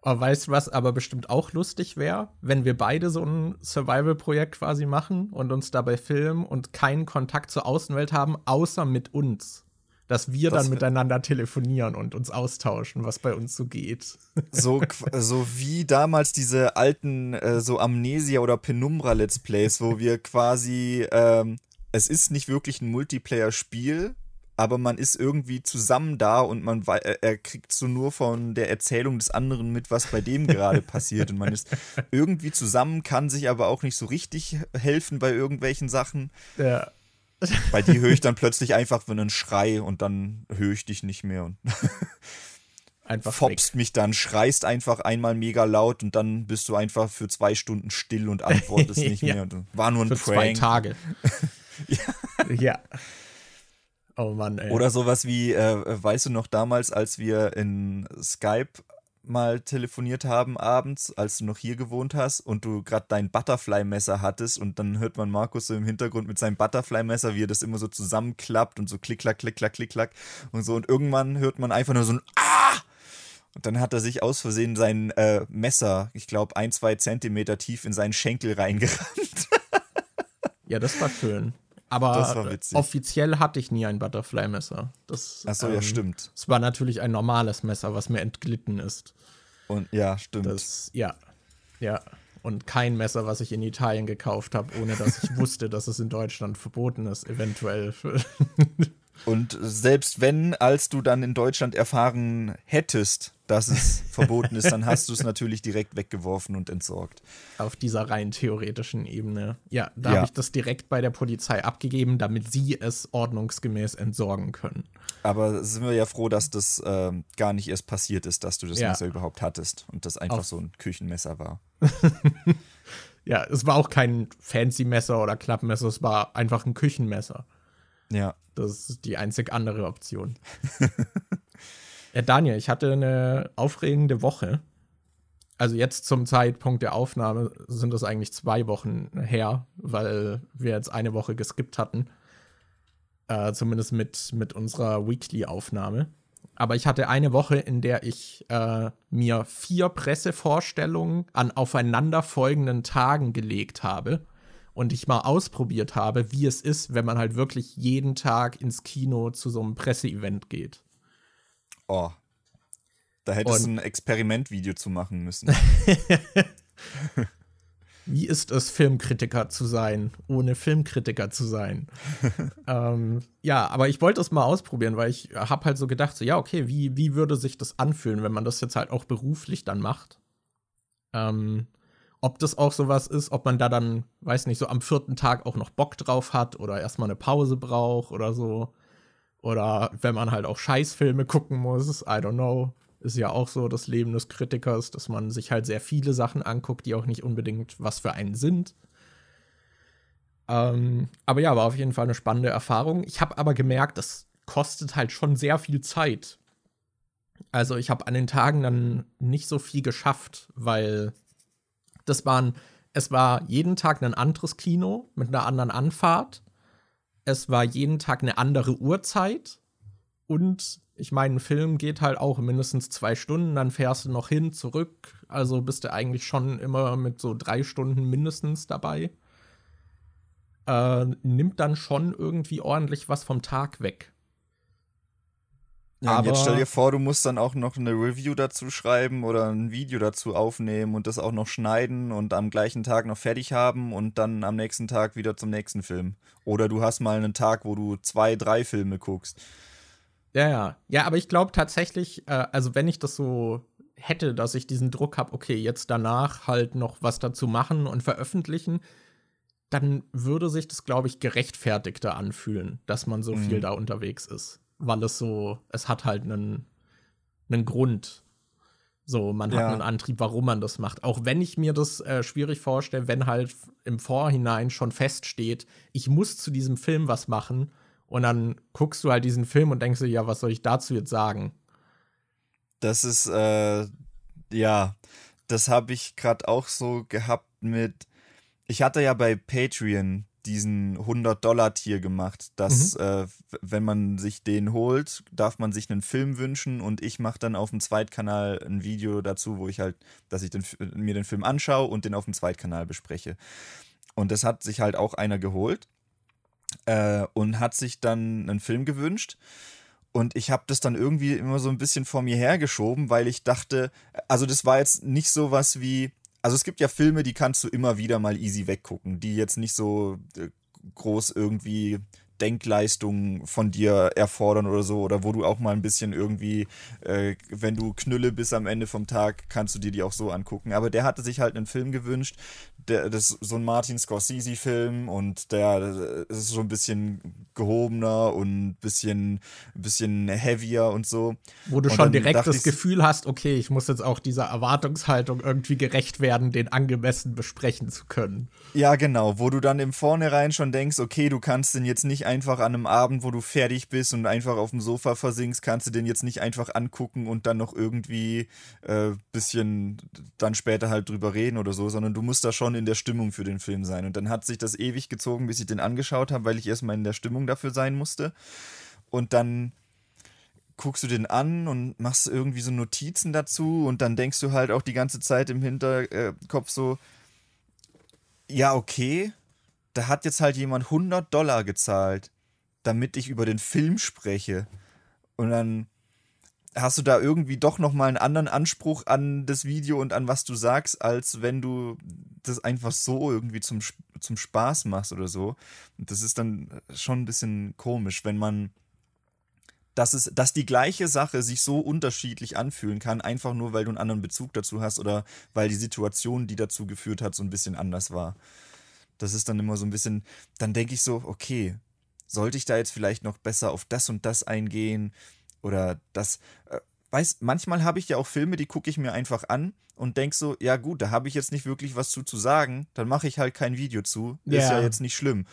[SPEAKER 2] Oh, weißt du, was aber bestimmt auch lustig wäre, wenn wir beide so ein Survival-Projekt quasi machen und uns dabei filmen und keinen Kontakt zur Außenwelt haben, außer mit uns. Dass wir das dann miteinander telefonieren und uns austauschen, was bei uns so geht.
[SPEAKER 1] So, so wie damals diese alten äh, so Amnesia- oder Penumbra-Let's Plays, wo wir quasi, ähm, es ist nicht wirklich ein Multiplayer-Spiel, aber man ist irgendwie zusammen da und man er kriegt so nur von der Erzählung des anderen mit, was bei dem gerade passiert und man ist irgendwie zusammen, kann sich aber auch nicht so richtig helfen bei irgendwelchen Sachen.
[SPEAKER 2] Ja.
[SPEAKER 1] Bei dir höre ich dann plötzlich einfach einen Schrei und dann höre ich dich nicht mehr und
[SPEAKER 2] einfach
[SPEAKER 1] fopst weg. mich dann, schreist einfach einmal mega laut und dann bist du einfach für zwei Stunden still und antwortest nicht ja. mehr. War nur ein
[SPEAKER 2] für
[SPEAKER 1] Prank.
[SPEAKER 2] Zwei Tage. ja. ja. Oh Mann, ey.
[SPEAKER 1] Oder sowas wie, äh, weißt du noch damals, als wir in Skype mal telefoniert haben abends, als du noch hier gewohnt hast und du gerade dein Butterfly-Messer hattest und dann hört man Markus so im Hintergrund mit seinem Butterfly-Messer, wie er das immer so zusammenklappt und so klick, klack, klick, klack, klick, klack und so und irgendwann hört man einfach nur so ein Ah! Und dann hat er sich aus Versehen sein äh, Messer, ich glaube, ein, zwei Zentimeter tief in seinen Schenkel reingerammt.
[SPEAKER 2] ja, das war schön. Aber offiziell hatte ich nie ein Butterfly-Messer.
[SPEAKER 1] Achso, ähm, ja, stimmt.
[SPEAKER 2] Es war natürlich ein normales Messer, was mir entglitten ist.
[SPEAKER 1] Und ja, stimmt.
[SPEAKER 2] Das, ja, ja. Und kein Messer, was ich in Italien gekauft habe, ohne dass ich wusste, dass es in Deutschland verboten ist, eventuell.
[SPEAKER 1] Und selbst wenn, als du dann in Deutschland erfahren hättest, dass es verboten ist, dann hast du es natürlich direkt weggeworfen und entsorgt.
[SPEAKER 2] Auf dieser rein theoretischen Ebene. Ja, da ja. habe ich das direkt bei der Polizei abgegeben, damit sie es ordnungsgemäß entsorgen können.
[SPEAKER 1] Aber sind wir ja froh, dass das äh, gar nicht erst passiert ist, dass du das ja. Messer überhaupt hattest und das einfach Auf. so ein Küchenmesser war.
[SPEAKER 2] ja, es war auch kein fancy Messer oder Klappmesser, es war einfach ein Küchenmesser.
[SPEAKER 1] Ja.
[SPEAKER 2] Das ist die einzig andere Option. ja, Daniel, ich hatte eine aufregende Woche. Also jetzt zum Zeitpunkt der Aufnahme sind das eigentlich zwei Wochen her, weil wir jetzt eine Woche geskippt hatten. Äh, zumindest mit, mit unserer Weekly-Aufnahme. Aber ich hatte eine Woche, in der ich äh, mir vier Pressevorstellungen an aufeinanderfolgenden Tagen gelegt habe und ich mal ausprobiert habe, wie es ist, wenn man halt wirklich jeden Tag ins Kino zu so einem Presseevent geht.
[SPEAKER 1] Oh. Da hättest du ein Experimentvideo zu machen müssen.
[SPEAKER 2] wie ist es, Filmkritiker zu sein, ohne Filmkritiker zu sein? ähm, ja, aber ich wollte es mal ausprobieren, weil ich habe halt so gedacht, so, ja, okay, wie, wie würde sich das anfühlen, wenn man das jetzt halt auch beruflich dann macht? Ähm, ob das auch sowas ist, ob man da dann, weiß nicht, so am vierten Tag auch noch Bock drauf hat oder erstmal eine Pause braucht oder so. Oder wenn man halt auch Scheißfilme gucken muss, I don't know. Ist ja auch so das Leben des Kritikers, dass man sich halt sehr viele Sachen anguckt, die auch nicht unbedingt was für einen sind. Ähm, aber ja, war auf jeden Fall eine spannende Erfahrung. Ich habe aber gemerkt, das kostet halt schon sehr viel Zeit. Also ich habe an den Tagen dann nicht so viel geschafft, weil das waren, es war jeden Tag ein anderes Kino mit einer anderen Anfahrt. Es war jeden Tag eine andere Uhrzeit. Und ich meine, ein Film geht halt auch mindestens zwei Stunden, dann fährst du noch hin, zurück. Also bist du eigentlich schon immer mit so drei Stunden mindestens dabei. Äh, nimmt dann schon irgendwie ordentlich was vom Tag weg.
[SPEAKER 1] Ja, aber jetzt stell dir vor, du musst dann auch noch eine Review dazu schreiben oder ein Video dazu aufnehmen und das auch noch schneiden und am gleichen Tag noch fertig haben und dann am nächsten Tag wieder zum nächsten Film. Oder du hast mal einen Tag, wo du zwei, drei Filme guckst.
[SPEAKER 2] Ja, ja. Ja, aber ich glaube tatsächlich, äh, also wenn ich das so hätte, dass ich diesen Druck habe, okay, jetzt danach halt noch was dazu machen und veröffentlichen, dann würde sich das, glaube ich, gerechtfertigter anfühlen, dass man so mhm. viel da unterwegs ist weil es so, es hat halt einen, einen Grund. So, man hat ja. einen Antrieb, warum man das macht. Auch wenn ich mir das äh, schwierig vorstelle, wenn halt im Vorhinein schon feststeht, ich muss zu diesem Film was machen. Und dann guckst du halt diesen Film und denkst dir, ja, was soll ich dazu jetzt sagen?
[SPEAKER 1] Das ist, äh, ja, das habe ich gerade auch so gehabt mit. Ich hatte ja bei Patreon diesen 100-Dollar-Tier gemacht, dass, mhm. äh, wenn man sich den holt, darf man sich einen Film wünschen und ich mache dann auf dem Zweitkanal ein Video dazu, wo ich halt, dass ich den, mir den Film anschaue und den auf dem Zweitkanal bespreche. Und das hat sich halt auch einer geholt äh, und hat sich dann einen Film gewünscht. Und ich habe das dann irgendwie immer so ein bisschen vor mir hergeschoben, weil ich dachte, also das war jetzt nicht so was wie, also es gibt ja Filme, die kannst du immer wieder mal easy weggucken, die jetzt nicht so äh, groß irgendwie Denkleistung von dir erfordern oder so, oder wo du auch mal ein bisschen irgendwie, äh, wenn du Knülle bist am Ende vom Tag, kannst du dir die auch so angucken. Aber der hatte sich halt einen Film gewünscht, der, das ist so ein Martin Scorsese-Film und der ist so ein bisschen gehobener und ein bisschen, bisschen heavier und so.
[SPEAKER 2] Wo du
[SPEAKER 1] und
[SPEAKER 2] schon direkt das Gefühl hast, okay, ich muss jetzt auch dieser Erwartungshaltung irgendwie gerecht werden, den angemessen besprechen zu können.
[SPEAKER 1] Ja, genau, wo du dann im Vornherein schon denkst, okay, du kannst den jetzt nicht einfach an einem Abend, wo du fertig bist und einfach auf dem Sofa versinkst, kannst du den jetzt nicht einfach angucken und dann noch irgendwie äh, bisschen dann später halt drüber reden oder so, sondern du musst da schon in der Stimmung für den Film sein. Und dann hat sich das ewig gezogen, bis ich den angeschaut habe, weil ich erstmal in der Stimmung dafür sein musste. Und dann guckst du den an und machst irgendwie so Notizen dazu und dann denkst du halt auch die ganze Zeit im Hinterkopf so, ja, okay, da hat jetzt halt jemand 100 Dollar gezahlt, damit ich über den Film spreche. Und dann hast du da irgendwie doch nochmal einen anderen Anspruch an das Video und an was du sagst, als wenn du das einfach so irgendwie zum, zum Spaß machst oder so. Und das ist dann schon ein bisschen komisch, wenn man, dass, es, dass die gleiche Sache sich so unterschiedlich anfühlen kann, einfach nur weil du einen anderen Bezug dazu hast oder weil die Situation, die dazu geführt hat, so ein bisschen anders war. Das ist dann immer so ein bisschen, dann denke ich so, okay, sollte ich da jetzt vielleicht noch besser auf das und das eingehen? Oder das, äh, weiß, manchmal habe ich ja auch Filme, die gucke ich mir einfach an und denke so, ja gut, da habe ich jetzt nicht wirklich was zu, zu sagen, dann mache ich halt kein Video zu. Yeah. Ist ja jetzt nicht schlimm.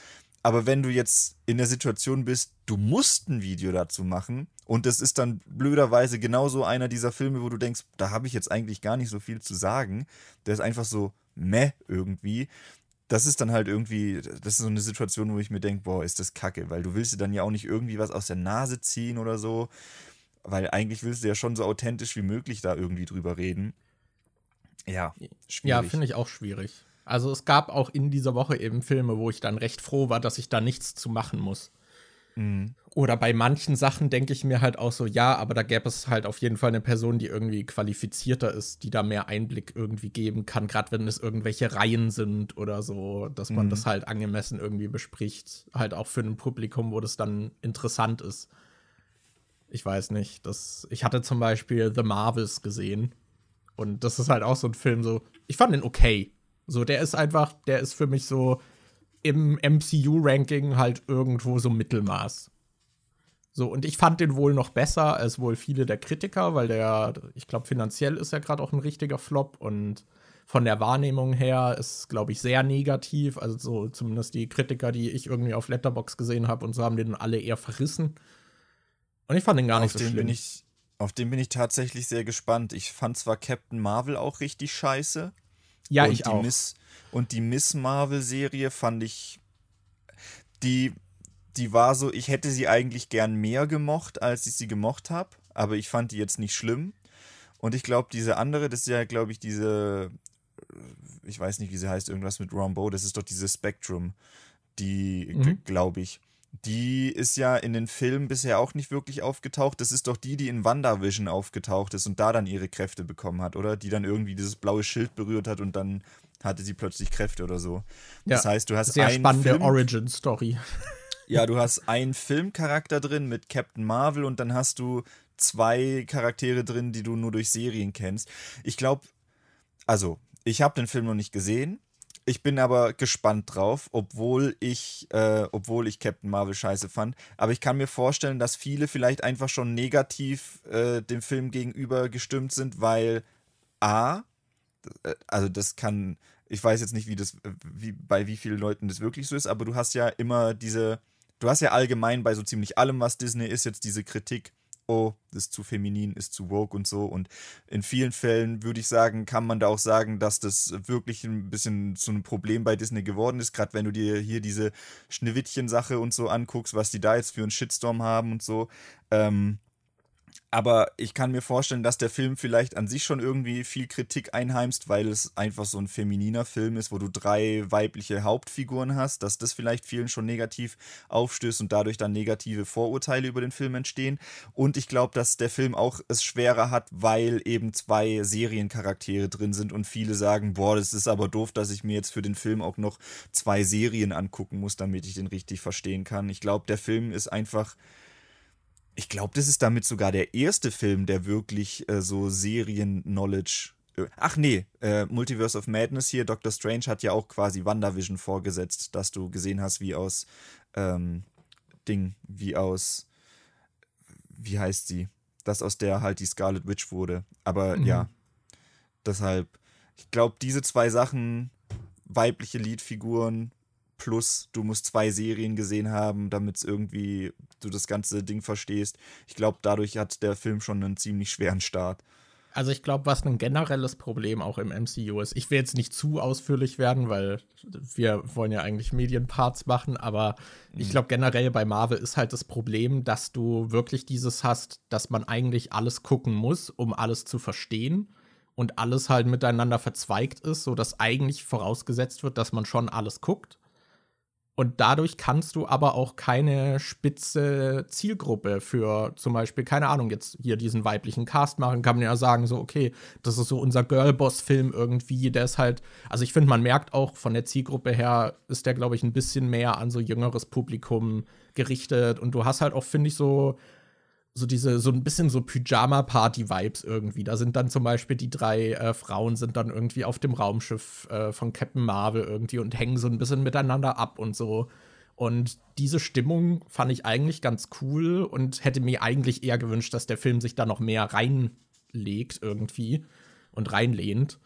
[SPEAKER 1] Aber wenn du jetzt in der Situation bist, du musst ein Video dazu machen und es ist dann blöderweise genauso einer dieser Filme, wo du denkst, da habe ich jetzt eigentlich gar nicht so viel zu sagen. Der ist einfach so meh irgendwie. Das ist dann halt irgendwie, das ist so eine Situation, wo ich mir denke, boah, ist das kacke, weil du willst dir dann ja auch nicht irgendwie was aus der Nase ziehen oder so. Weil eigentlich willst du ja schon so authentisch wie möglich da irgendwie drüber reden. Ja,
[SPEAKER 2] schwierig. Ja, finde ich auch schwierig. Also es gab auch in dieser Woche eben Filme, wo ich dann recht froh war, dass ich da nichts zu machen muss. Mhm. Oder bei manchen Sachen denke ich mir halt auch so, ja, aber da gäbe es halt auf jeden Fall eine Person, die irgendwie qualifizierter ist, die da mehr Einblick irgendwie geben kann, gerade wenn es irgendwelche Reihen sind oder so, dass man mhm. das halt angemessen irgendwie bespricht. Halt auch für ein Publikum, wo das dann interessant ist ich weiß nicht, das, ich hatte zum Beispiel The Marvels gesehen. Und das ist halt auch so ein Film, so, ich fand den okay. So, der ist einfach, der ist für mich so im MCU-Ranking halt irgendwo so Mittelmaß. So, und ich fand den wohl noch besser als wohl viele der Kritiker, weil der, ich glaube, finanziell ist er gerade auch ein richtiger Flop und von der Wahrnehmung her ist, glaube ich, sehr negativ. Also so zumindest die Kritiker, die ich irgendwie auf Letterbox gesehen habe und so haben den alle eher verrissen. Und ich fand den gar nicht
[SPEAKER 1] auf
[SPEAKER 2] so schlimm.
[SPEAKER 1] Ich, auf den bin ich tatsächlich sehr gespannt. Ich fand zwar Captain Marvel auch richtig scheiße.
[SPEAKER 2] Ja, ich auch.
[SPEAKER 1] Miss, und die Miss Marvel-Serie fand ich. Die, die war so, ich hätte sie eigentlich gern mehr gemocht, als ich sie gemocht habe. Aber ich fand die jetzt nicht schlimm. Und ich glaube, diese andere, das ist ja, glaube ich, diese. Ich weiß nicht, wie sie heißt, irgendwas mit Rambo. Das ist doch diese Spectrum. Die, mhm. glaube ich die ist ja in den Filmen bisher auch nicht wirklich aufgetaucht. Das ist doch die, die in WandaVision aufgetaucht ist und da dann ihre Kräfte bekommen hat, oder? Die dann irgendwie dieses blaue Schild berührt hat und dann hatte sie plötzlich Kräfte oder so. Ja, das heißt, du hast
[SPEAKER 2] sehr spannende Origin-Story.
[SPEAKER 1] Ja, du hast einen Filmcharakter drin mit Captain Marvel und dann hast du zwei Charaktere drin, die du nur durch Serien kennst. Ich glaube, also, ich habe den Film noch nicht gesehen. Ich bin aber gespannt drauf, obwohl ich, äh, obwohl ich Captain Marvel scheiße fand. Aber ich kann mir vorstellen, dass viele vielleicht einfach schon negativ äh, dem Film gegenüber gestimmt sind, weil A, äh, also das kann, ich weiß jetzt nicht, wie das, wie, bei wie vielen Leuten das wirklich so ist, aber du hast ja immer diese, du hast ja allgemein bei so ziemlich allem, was Disney ist, jetzt diese Kritik, oh, ist zu feminin, ist zu woke und so. Und in vielen Fällen würde ich sagen, kann man da auch sagen, dass das wirklich ein bisschen zu einem Problem bei Disney geworden ist. Gerade wenn du dir hier diese Schneewittchen-Sache und so anguckst, was die da jetzt für einen Shitstorm haben und so. Ähm, aber ich kann mir vorstellen, dass der Film vielleicht an sich schon irgendwie viel Kritik einheimst, weil es einfach so ein femininer Film ist, wo du drei weibliche Hauptfiguren hast, dass das vielleicht vielen schon negativ aufstößt und dadurch dann negative Vorurteile über den Film entstehen. Und ich glaube, dass der Film auch es schwerer hat, weil eben zwei Seriencharaktere drin sind und viele sagen, boah, das ist aber doof, dass ich mir jetzt für den Film auch noch zwei Serien angucken muss, damit ich den richtig verstehen kann. Ich glaube, der Film ist einfach ich glaube, das ist damit sogar der erste Film, der wirklich äh, so Serien-Knowledge. Äh, ach nee, äh, Multiverse of Madness hier, Doctor Strange hat ja auch quasi WandaVision vorgesetzt, dass du gesehen hast, wie aus ähm, Ding, wie aus, wie heißt sie? Das aus der halt die Scarlet Witch wurde. Aber mhm. ja, deshalb, ich glaube, diese zwei Sachen, weibliche Leadfiguren, plus du musst zwei Serien gesehen haben, damit irgendwie du das ganze Ding verstehst. Ich glaube, dadurch hat der Film schon einen ziemlich schweren Start.
[SPEAKER 2] Also ich glaube, was ein generelles Problem auch im MCU ist, ich will jetzt nicht zu ausführlich werden, weil wir wollen ja eigentlich Medienparts machen, aber mhm. ich glaube generell bei Marvel ist halt das Problem, dass du wirklich dieses hast, dass man eigentlich alles gucken muss, um alles zu verstehen und alles halt miteinander verzweigt ist, sodass eigentlich vorausgesetzt wird, dass man schon alles guckt. Und dadurch kannst du aber auch keine spitze Zielgruppe für zum Beispiel, keine Ahnung, jetzt hier diesen weiblichen Cast machen, kann man ja sagen, so, okay, das ist so unser Girlboss-Film irgendwie, der ist halt, also ich finde, man merkt auch von der Zielgruppe her, ist der, glaube ich, ein bisschen mehr an so jüngeres Publikum gerichtet. Und du hast halt auch, finde ich, so so diese, so ein bisschen so Pyjama-Party-Vibes irgendwie. Da sind dann zum Beispiel die drei äh, Frauen sind dann irgendwie auf dem Raumschiff äh, von Captain Marvel irgendwie und hängen so ein bisschen miteinander ab und so. Und diese Stimmung fand ich eigentlich ganz cool und hätte mir eigentlich eher gewünscht, dass der Film sich da noch mehr reinlegt irgendwie und reinlehnt.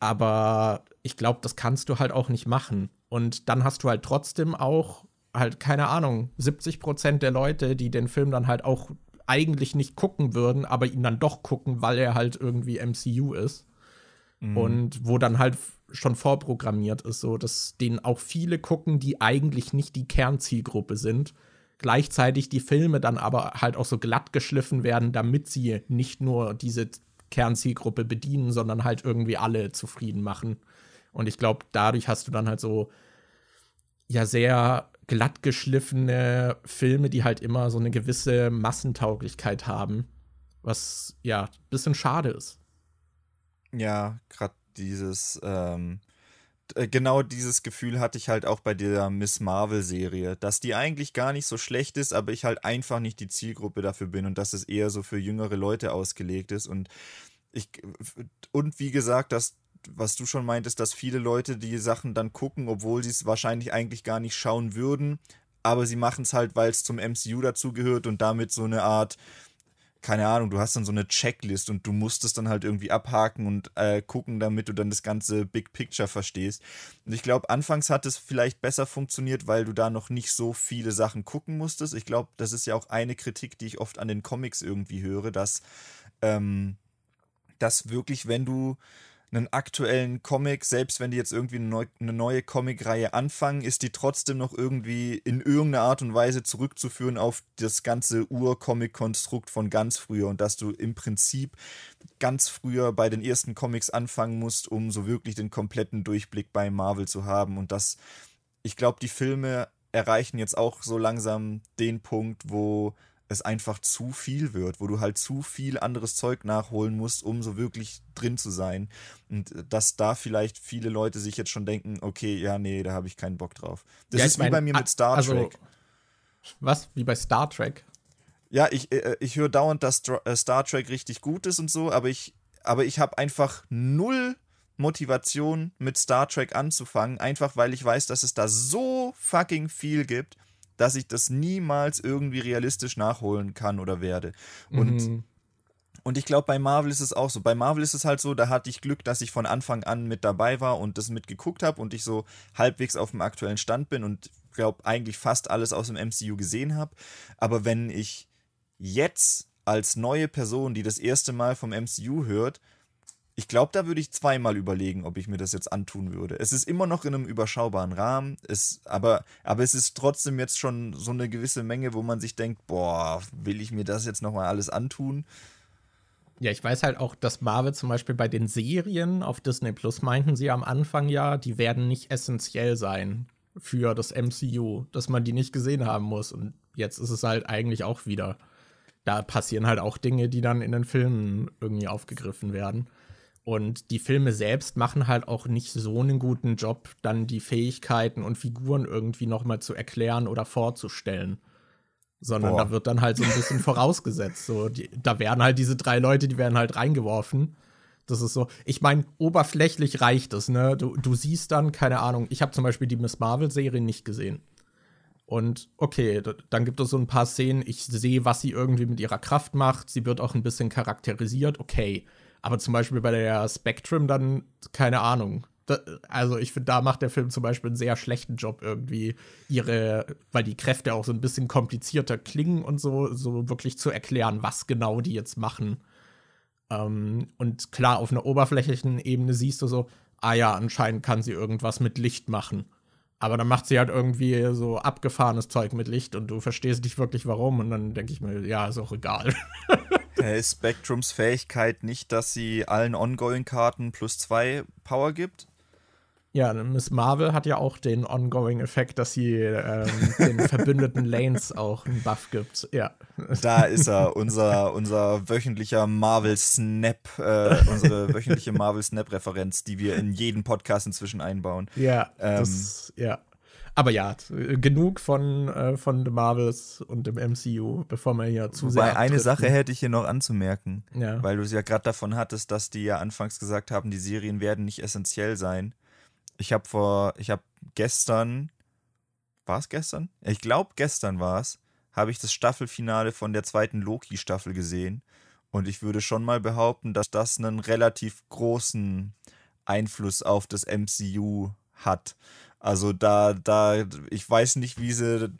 [SPEAKER 2] Aber ich glaube, das kannst du halt auch nicht machen. Und dann hast du halt trotzdem auch halt, keine Ahnung, 70 Prozent der Leute, die den Film dann halt auch eigentlich nicht gucken würden, aber ihn dann doch gucken, weil er halt irgendwie MCU ist. Mhm. Und wo dann halt schon vorprogrammiert ist, so dass den auch viele gucken, die eigentlich nicht die Kernzielgruppe sind. Gleichzeitig die Filme dann aber halt auch so glatt geschliffen werden, damit sie nicht nur diese Kernzielgruppe bedienen, sondern halt irgendwie alle zufrieden machen. Und ich glaube, dadurch hast du dann halt so ja sehr glatt geschliffene Filme, die halt immer so eine gewisse Massentauglichkeit haben. Was ja ein bisschen schade ist.
[SPEAKER 1] Ja, gerade dieses, ähm, äh, genau dieses Gefühl hatte ich halt auch bei der Miss Marvel-Serie, dass die eigentlich gar nicht so schlecht ist, aber ich halt einfach nicht die Zielgruppe dafür bin und dass es eher so für jüngere Leute ausgelegt ist. Und ich, und wie gesagt, dass was du schon meintest, dass viele Leute die Sachen dann gucken, obwohl sie es wahrscheinlich eigentlich gar nicht schauen würden, aber sie machen es halt, weil es zum MCU dazugehört und damit so eine Art, keine Ahnung, du hast dann so eine Checklist und du musst es dann halt irgendwie abhaken und äh, gucken, damit du dann das ganze Big Picture verstehst. Und ich glaube, anfangs hat es vielleicht besser funktioniert, weil du da noch nicht so viele Sachen gucken musstest. Ich glaube, das ist ja auch eine Kritik, die ich oft an den Comics irgendwie höre, dass, ähm, dass wirklich, wenn du einen aktuellen Comic, selbst wenn die jetzt irgendwie eine, neu, eine neue Comicreihe anfangen, ist die trotzdem noch irgendwie in irgendeiner Art und Weise zurückzuführen auf das ganze Ur-Comic-Konstrukt von ganz früher und dass du im Prinzip ganz früher bei den ersten Comics anfangen musst, um so wirklich den kompletten Durchblick bei Marvel zu haben und das, ich glaube, die Filme erreichen jetzt auch so langsam den Punkt, wo es einfach zu viel wird, wo du halt zu viel anderes Zeug nachholen musst, um so wirklich drin zu sein. Und äh, dass da vielleicht viele Leute sich jetzt schon denken, okay, ja, nee, da habe ich keinen Bock drauf. Das ja, ist wie mein, bei mir mit Star also, Trek.
[SPEAKER 2] Was? Wie bei Star Trek?
[SPEAKER 1] Ja, ich, äh, ich höre dauernd, dass äh, Star Trek richtig gut ist und so, aber ich, aber ich habe einfach null Motivation mit Star Trek anzufangen, einfach weil ich weiß, dass es da so fucking viel gibt dass ich das niemals irgendwie realistisch nachholen kann oder werde. Und, mhm. Und ich glaube, bei Marvel ist es auch so. Bei Marvel ist es halt so, da hatte ich Glück, dass ich von Anfang an mit dabei war und das mitgeguckt habe und ich so halbwegs auf dem aktuellen Stand bin und glaube eigentlich fast alles aus dem MCU gesehen habe. Aber wenn ich jetzt als neue Person, die das erste Mal vom MCU hört, ich glaube, da würde ich zweimal überlegen, ob ich mir das jetzt antun würde. Es ist immer noch in einem überschaubaren Rahmen, es, aber, aber es ist trotzdem jetzt schon so eine gewisse Menge, wo man sich denkt, boah, will ich mir das jetzt nochmal alles antun?
[SPEAKER 2] Ja, ich weiß halt auch, dass Marvel zum Beispiel bei den Serien auf Disney Plus meinten sie am Anfang ja, die werden nicht essentiell sein für das MCU, dass man die nicht gesehen haben muss. Und jetzt ist es halt eigentlich auch wieder. Da passieren halt auch Dinge, die dann in den Filmen irgendwie aufgegriffen werden. Und die Filme selbst machen halt auch nicht so einen guten Job, dann die Fähigkeiten und Figuren irgendwie nochmal zu erklären oder vorzustellen. Sondern Boah. da wird dann halt so ein bisschen vorausgesetzt. So, die, da werden halt diese drei Leute, die werden halt reingeworfen. Das ist so, ich meine, oberflächlich reicht es, ne? Du, du siehst dann, keine Ahnung, ich habe zum Beispiel die Miss Marvel-Serie nicht gesehen. Und okay, dann gibt es so ein paar Szenen, ich sehe, was sie irgendwie mit ihrer Kraft macht. Sie wird auch ein bisschen charakterisiert, okay. Aber zum Beispiel bei der Spectrum dann, keine Ahnung. Da, also ich finde, da macht der Film zum Beispiel einen sehr schlechten Job irgendwie, ihre, weil die Kräfte auch so ein bisschen komplizierter klingen und so, so wirklich zu erklären, was genau die jetzt machen. Ähm, und klar, auf einer oberflächlichen Ebene siehst du so, ah ja, anscheinend kann sie irgendwas mit Licht machen. Aber dann macht sie halt irgendwie so abgefahrenes Zeug mit Licht und du verstehst nicht wirklich warum. Und dann denke ich mir, ja, ist auch egal.
[SPEAKER 1] Hey, Spectrums Fähigkeit nicht, dass sie allen Ongoing-Karten plus zwei Power gibt?
[SPEAKER 2] Ja, Miss Marvel hat ja auch den Ongoing-Effekt, dass sie ähm, den verbündeten Lanes auch einen Buff gibt. Ja.
[SPEAKER 1] Da ist er, unser, unser wöchentlicher Marvel-Snap, äh, unsere wöchentliche Marvel-Snap-Referenz, die wir in jeden Podcast inzwischen einbauen.
[SPEAKER 2] Ja, ähm, das, ja. Aber ja, genug von, äh, von The Marvels und dem MCU, bevor man hier zu sehr. Wobei
[SPEAKER 1] eine Sache hätte ich hier noch anzumerken, ja. weil du es ja gerade davon hattest, dass die ja anfangs gesagt haben, die Serien werden nicht essentiell sein. Ich habe vor, ich habe gestern, war es gestern? Ich glaube, gestern war es, habe ich das Staffelfinale von der zweiten Loki-Staffel gesehen. Und ich würde schon mal behaupten, dass das einen relativ großen Einfluss auf das MCU hat. Also da, da, ich weiß nicht, wie sie,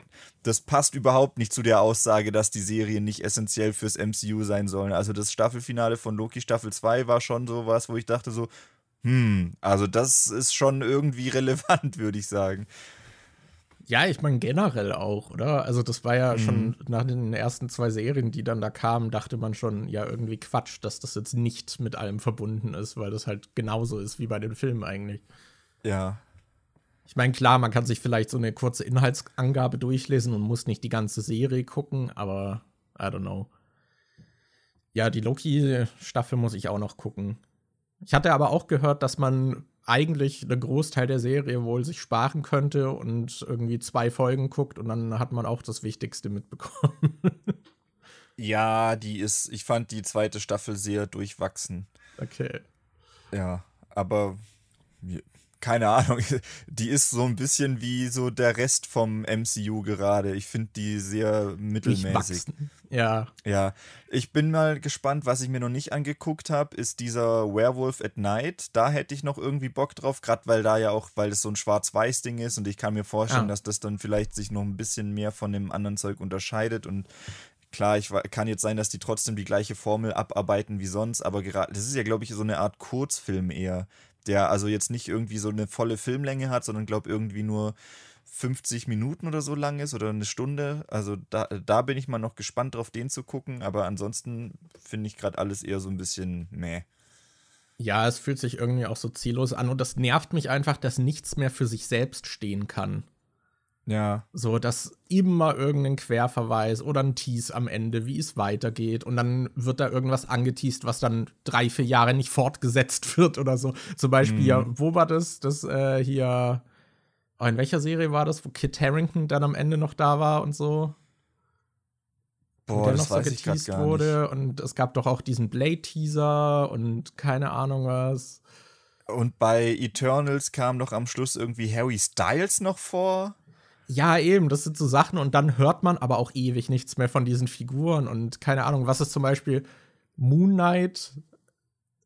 [SPEAKER 1] das passt überhaupt nicht zu der Aussage, dass die Serien nicht essentiell fürs MCU sein sollen. Also das Staffelfinale von Loki Staffel 2 war schon so was, wo ich dachte so, hm, also das ist schon irgendwie relevant, würde ich sagen.
[SPEAKER 2] Ja, ich meine generell auch, oder? Also das war ja mhm. schon nach den ersten zwei Serien, die dann da kamen, dachte man schon, ja, irgendwie Quatsch, dass das jetzt nicht mit allem verbunden ist, weil das halt genauso ist wie bei den Filmen eigentlich.
[SPEAKER 1] Ja,
[SPEAKER 2] ich meine, klar, man kann sich vielleicht so eine kurze Inhaltsangabe durchlesen und muss nicht die ganze Serie gucken, aber I don't know. Ja, die Loki-Staffel muss ich auch noch gucken. Ich hatte aber auch gehört, dass man eigentlich einen Großteil der Serie wohl sich sparen könnte und irgendwie zwei Folgen guckt und dann hat man auch das Wichtigste mitbekommen.
[SPEAKER 1] ja, die ist, ich fand die zweite Staffel sehr durchwachsen.
[SPEAKER 2] Okay.
[SPEAKER 1] Ja, aber keine Ahnung, die ist so ein bisschen wie so der Rest vom MCU gerade. Ich finde die sehr mittelmäßig.
[SPEAKER 2] Ja.
[SPEAKER 1] Ja. Ich bin mal gespannt, was ich mir noch nicht angeguckt habe, ist dieser Werewolf at Night. Da hätte ich noch irgendwie Bock drauf, gerade weil da ja auch, weil es so ein Schwarz-Weiß-Ding ist und ich kann mir vorstellen, ah. dass das dann vielleicht sich noch ein bisschen mehr von dem anderen Zeug unterscheidet und Klar, ich kann jetzt sein, dass die trotzdem die gleiche Formel abarbeiten wie sonst, aber gerade, das ist ja, glaube ich, so eine Art Kurzfilm eher der also jetzt nicht irgendwie so eine volle Filmlänge hat, sondern glaube irgendwie nur 50 Minuten oder so lang ist oder eine Stunde. Also da, da bin ich mal noch gespannt drauf, den zu gucken, aber ansonsten finde ich gerade alles eher so ein bisschen meh.
[SPEAKER 2] Ja, es fühlt sich irgendwie auch so ziellos an und das nervt mich einfach, dass nichts mehr für sich selbst stehen kann.
[SPEAKER 1] Ja.
[SPEAKER 2] So, dass immer irgendein Querverweis oder ein Tease am Ende, wie es weitergeht. Und dann wird da irgendwas angeteased, was dann drei, vier Jahre nicht fortgesetzt wird oder so. Zum Beispiel, mhm. ja, wo war das? Das äh, hier. Oh, in welcher Serie war das, wo Kit Harrington dann am Ende noch da war und so?
[SPEAKER 1] Boah, der das noch so geteased wurde.
[SPEAKER 2] Nicht. Und es gab doch auch diesen Blade-Teaser und keine Ahnung was.
[SPEAKER 1] Und bei Eternals kam doch am Schluss irgendwie Harry Styles noch vor.
[SPEAKER 2] Ja, eben, das sind so Sachen und dann hört man aber auch ewig nichts mehr von diesen Figuren und keine Ahnung, was ist zum Beispiel Moon Knight,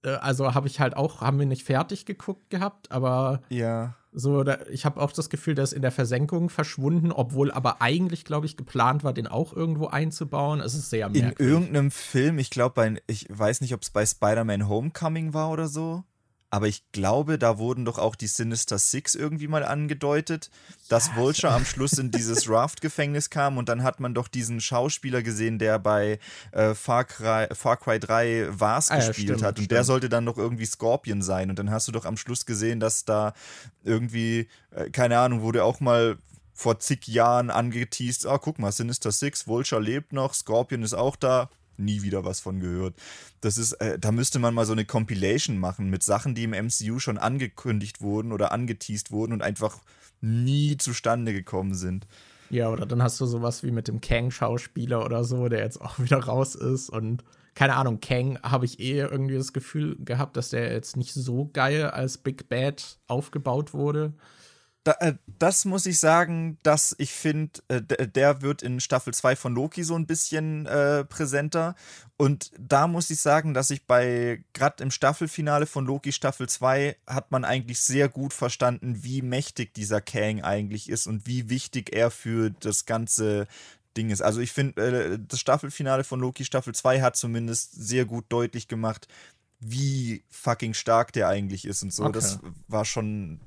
[SPEAKER 2] äh, also habe ich halt auch, haben wir nicht fertig geguckt gehabt, aber
[SPEAKER 1] ja.
[SPEAKER 2] so, da, ich habe auch das Gefühl, der ist in der Versenkung verschwunden, obwohl aber eigentlich, glaube ich, geplant war, den auch irgendwo einzubauen. Es ist sehr merkwürdig.
[SPEAKER 1] In irgendeinem Film, ich glaube, ich weiß nicht, ob es bei Spider-Man Homecoming war oder so. Aber ich glaube, da wurden doch auch die Sinister Six irgendwie mal angedeutet, dass ja, Vulture am Schluss in dieses Raft-Gefängnis kam und dann hat man doch diesen Schauspieler gesehen, der bei äh, Far, Cry, Far Cry 3 Vars ah, gespielt ja, stimmt, hat. Und stimmt. der sollte dann doch irgendwie Scorpion sein. Und dann hast du doch am Schluss gesehen, dass da irgendwie, äh, keine Ahnung, wurde auch mal vor zig Jahren angeteased, ah, guck mal, Sinister Six, Vulture lebt noch, Scorpion ist auch da, nie wieder was von gehört. Das ist, äh, da müsste man mal so eine Compilation machen mit Sachen, die im MCU schon angekündigt wurden oder angeteased wurden und einfach nie zustande gekommen sind.
[SPEAKER 2] Ja, oder dann hast du sowas wie mit dem Kang-Schauspieler oder so, der jetzt auch wieder raus ist und keine Ahnung, Kang habe ich eh irgendwie das Gefühl gehabt, dass der jetzt nicht so geil als Big Bad aufgebaut wurde
[SPEAKER 1] da, äh, das muss ich sagen, dass ich finde, äh, der wird in Staffel 2 von Loki so ein bisschen äh, präsenter. Und da muss ich sagen, dass ich bei, gerade im Staffelfinale von Loki Staffel 2, hat man eigentlich sehr gut verstanden, wie mächtig dieser Kang eigentlich ist und wie wichtig er für das ganze Ding ist. Also ich finde, äh, das Staffelfinale von Loki Staffel 2 hat zumindest sehr gut deutlich gemacht, wie fucking stark der eigentlich ist und so. Okay. Das war schon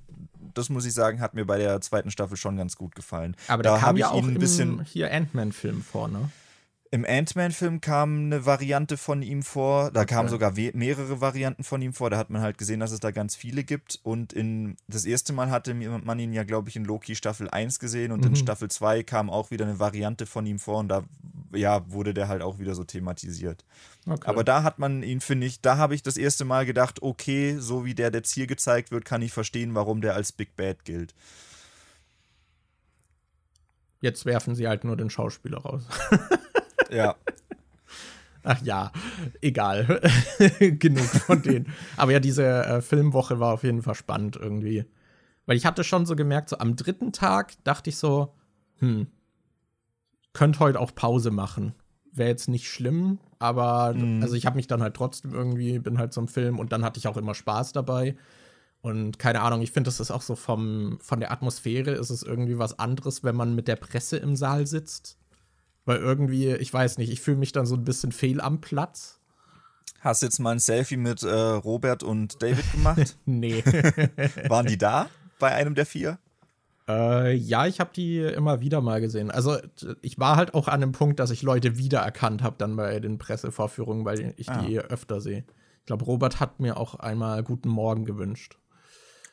[SPEAKER 1] das muss ich sagen, hat mir bei der zweiten Staffel schon ganz gut gefallen.
[SPEAKER 2] Aber da kam ja auch ein bisschen hier Ant-Man-Film vor, ne?
[SPEAKER 1] Im Ant-Man-Film kam eine Variante von ihm vor. Da okay. kamen sogar mehrere Varianten von ihm vor. Da hat man halt gesehen, dass es da ganz viele gibt. Und in das erste Mal hatte man ihn ja, glaube ich, in Loki Staffel 1 gesehen. Und mhm. in Staffel 2 kam auch wieder eine Variante von ihm vor. Und da ja, wurde der halt auch wieder so thematisiert. Okay. Aber da hat man ihn, finde ich, da habe ich das erste Mal gedacht, okay, so wie der jetzt hier gezeigt wird, kann ich verstehen, warum der als Big Bad gilt.
[SPEAKER 2] Jetzt werfen sie halt nur den Schauspieler raus.
[SPEAKER 1] ja.
[SPEAKER 2] Ach ja, egal. Genug von denen. Aber ja, diese äh, Filmwoche war auf jeden Fall spannend irgendwie. Weil ich hatte schon so gemerkt, so am dritten Tag dachte ich so, hm, könnt heute auch Pause machen. Wäre jetzt nicht schlimm, aber mm. also ich habe mich dann halt trotzdem irgendwie, bin halt zum Film und dann hatte ich auch immer Spaß dabei. Und keine Ahnung, ich finde, das ist auch so vom, von der Atmosphäre ist es irgendwie was anderes, wenn man mit der Presse im Saal sitzt. Weil irgendwie, ich weiß nicht, ich fühle mich dann so ein bisschen fehl am Platz.
[SPEAKER 1] Hast du jetzt mal ein Selfie mit äh, Robert und David gemacht?
[SPEAKER 2] nee.
[SPEAKER 1] Waren die da bei einem der vier?
[SPEAKER 2] Äh, ja, ich habe die immer wieder mal gesehen. Also ich war halt auch an dem Punkt, dass ich Leute wiedererkannt habe dann bei den Pressevorführungen, weil ich ah. die öfter sehe. Ich glaube, Robert hat mir auch einmal guten Morgen gewünscht.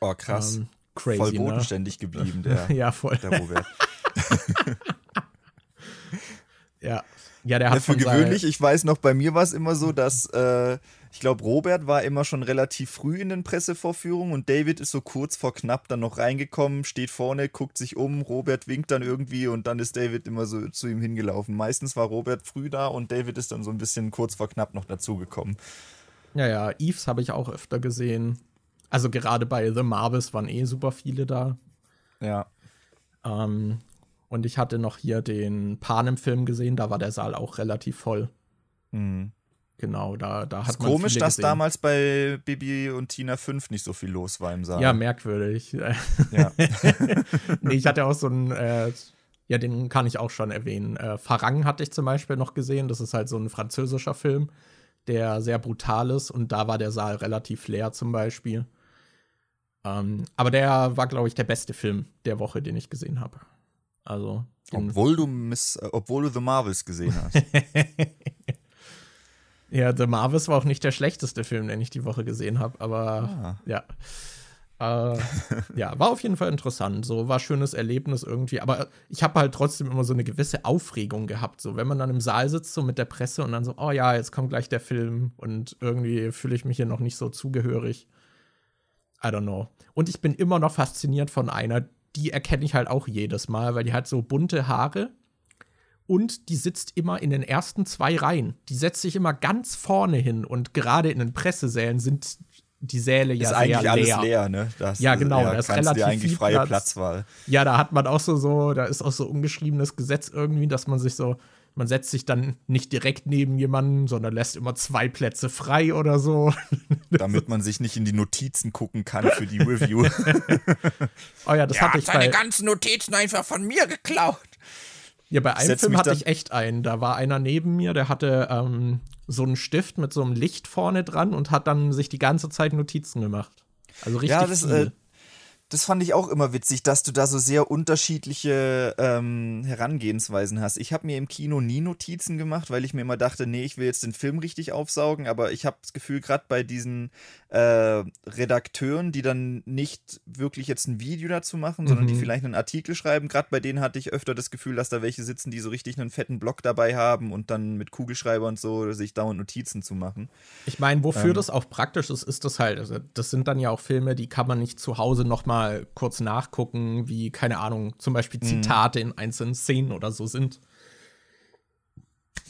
[SPEAKER 1] Oh, krass. Ähm, crazy, voll ne? bodenständig ne? geblieben, der,
[SPEAKER 2] ja, voll. der Robert. Ja. Ja, der hat ja,
[SPEAKER 1] für gewöhnlich, ich weiß noch, bei mir war es immer so, dass äh, ich glaube, Robert war immer schon relativ früh in den Pressevorführungen und David ist so kurz vor knapp dann noch reingekommen, steht vorne, guckt sich um, Robert winkt dann irgendwie und dann ist David immer so zu ihm hingelaufen. Meistens war Robert früh da und David ist dann so ein bisschen kurz vor knapp noch dazugekommen.
[SPEAKER 2] Ja, ja, Eves habe ich auch öfter gesehen. Also gerade bei The Marvels waren eh super viele da.
[SPEAKER 1] Ja.
[SPEAKER 2] Ähm, und ich hatte noch hier den Panem-Film gesehen, da war der Saal auch relativ voll.
[SPEAKER 1] Mhm.
[SPEAKER 2] Genau, da, da hat ist
[SPEAKER 1] man. Komisch, dass damals bei Bibi und Tina 5 nicht so viel los war im Saal.
[SPEAKER 2] Ja, merkwürdig. Ja. nee, ich hatte auch so einen, äh, ja, den kann ich auch schon erwähnen. Äh, Farang hatte ich zum Beispiel noch gesehen. Das ist halt so ein französischer Film, der sehr brutal ist und da war der Saal relativ leer zum Beispiel. Ähm, aber der war, glaube ich, der beste Film der Woche, den ich gesehen habe. Also.
[SPEAKER 1] Obwohl du, Miss, äh, obwohl du The Marvels gesehen hast.
[SPEAKER 2] ja, The Marvels war auch nicht der schlechteste Film, den ich die Woche gesehen habe, aber ah. ja. Äh, ja, war auf jeden Fall interessant. So war schönes Erlebnis irgendwie. Aber ich habe halt trotzdem immer so eine gewisse Aufregung gehabt. So, wenn man dann im Saal sitzt, so mit der Presse und dann so, oh ja, jetzt kommt gleich der Film und irgendwie fühle ich mich hier noch nicht so zugehörig. I don't know. Und ich bin immer noch fasziniert von einer, die erkenne ich halt auch jedes Mal, weil die hat so bunte Haare und die sitzt immer in den ersten zwei Reihen. Die setzt sich immer ganz vorne hin und gerade in den Pressesälen sind die Säle ja ist
[SPEAKER 1] eigentlich
[SPEAKER 2] leer.
[SPEAKER 1] alles leer, ne? Das,
[SPEAKER 2] ja, genau, ja, da ist relativ
[SPEAKER 1] dir eigentlich freie Platz. Platzwahl.
[SPEAKER 2] Ja, da hat man auch so, so, da ist auch so ungeschriebenes Gesetz irgendwie, dass man sich so man setzt sich dann nicht direkt neben jemanden, sondern lässt immer zwei Plätze frei oder so.
[SPEAKER 1] Damit man sich nicht in die Notizen gucken kann für die Review.
[SPEAKER 2] oh ja, das
[SPEAKER 1] er
[SPEAKER 2] hatte ich
[SPEAKER 1] hat seine
[SPEAKER 2] bei,
[SPEAKER 1] ganzen Notizen einfach von mir geklaut.
[SPEAKER 2] ja, bei einem
[SPEAKER 1] Setz
[SPEAKER 2] Film hatte ich echt einen. Da war einer neben mir, der hatte ähm, so einen Stift mit so einem Licht vorne dran und hat dann sich die ganze Zeit Notizen gemacht. Also richtig
[SPEAKER 1] Ja, das,
[SPEAKER 2] viel.
[SPEAKER 1] äh, das fand ich auch immer witzig, dass du da so sehr unterschiedliche ähm, Herangehensweisen hast. Ich habe mir im Kino nie Notizen gemacht, weil ich mir immer dachte, nee, ich will jetzt den Film richtig aufsaugen, aber ich habe das Gefühl, gerade bei diesen äh, Redakteuren, die dann nicht wirklich jetzt ein Video dazu machen, sondern die
[SPEAKER 2] Mhm.
[SPEAKER 1] vielleicht einen Artikel schreiben, gerade bei denen hatte ich öfter das Gefühl, dass da welche sitzen, die so richtig einen fetten Block dabei haben und dann mit Kugelschreiber und so sich dauernd Notizen zu machen.
[SPEAKER 2] Ich meine, wofür
[SPEAKER 1] Ähm.
[SPEAKER 2] das auch praktisch ist, ist das halt, also das sind dann ja auch Filme, die kann man nicht zu Hause noch mal kurz nachgucken, wie, keine Ahnung, zum Beispiel
[SPEAKER 1] Mhm.
[SPEAKER 2] Zitate in einzelnen Szenen oder so sind.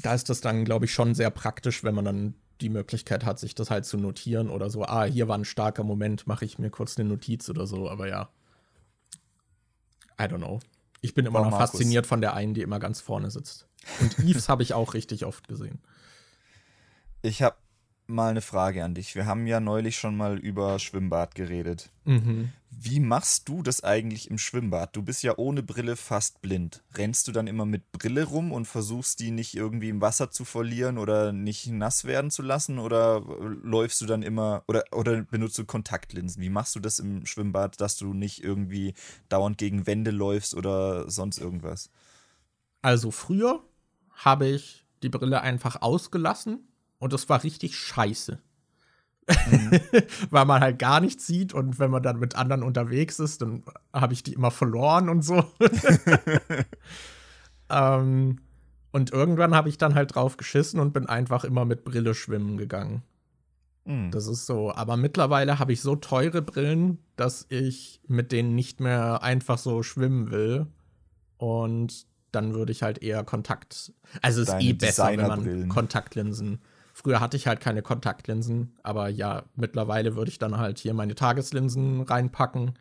[SPEAKER 2] Da ist das dann, glaube ich, schon sehr praktisch, wenn man dann die Möglichkeit hat, sich das halt zu notieren oder so. Ah, hier war ein starker Moment, mache ich mir kurz eine Notiz oder so, aber ja. I don't know. Ich bin immer
[SPEAKER 1] War
[SPEAKER 2] noch
[SPEAKER 1] Markus.
[SPEAKER 2] fasziniert von der einen, die immer ganz vorne sitzt. Und Eves habe ich auch richtig oft gesehen.
[SPEAKER 1] Ich habe mal eine Frage an dich. Wir haben ja neulich schon mal über Schwimmbad geredet.
[SPEAKER 2] Mhm.
[SPEAKER 1] Wie machst du das eigentlich im Schwimmbad? Du bist ja ohne Brille fast blind. Rennst du dann immer mit Brille rum und versuchst die nicht irgendwie im Wasser zu verlieren oder nicht nass werden zu lassen? Oder äh, läufst du dann immer oder, oder benutzt du Kontaktlinsen? Wie machst du das im Schwimmbad, dass du nicht irgendwie dauernd gegen Wände läufst oder sonst irgendwas?
[SPEAKER 2] Also früher habe ich die Brille einfach ausgelassen und das war richtig scheiße. Weil man halt gar nichts sieht und wenn man dann mit anderen unterwegs ist, dann habe ich die immer verloren und so. ähm, und irgendwann habe ich dann halt drauf geschissen und bin einfach immer mit Brille schwimmen gegangen.
[SPEAKER 1] Hm.
[SPEAKER 2] Das ist so. Aber mittlerweile habe ich so teure Brillen, dass ich mit denen nicht mehr einfach so schwimmen will. Und dann würde ich halt eher Kontakt. Also es ist eh besser, wenn man. Kontaktlinsen. Früher hatte ich halt keine Kontaktlinsen, aber ja, mittlerweile würde ich dann halt hier meine Tageslinsen reinpacken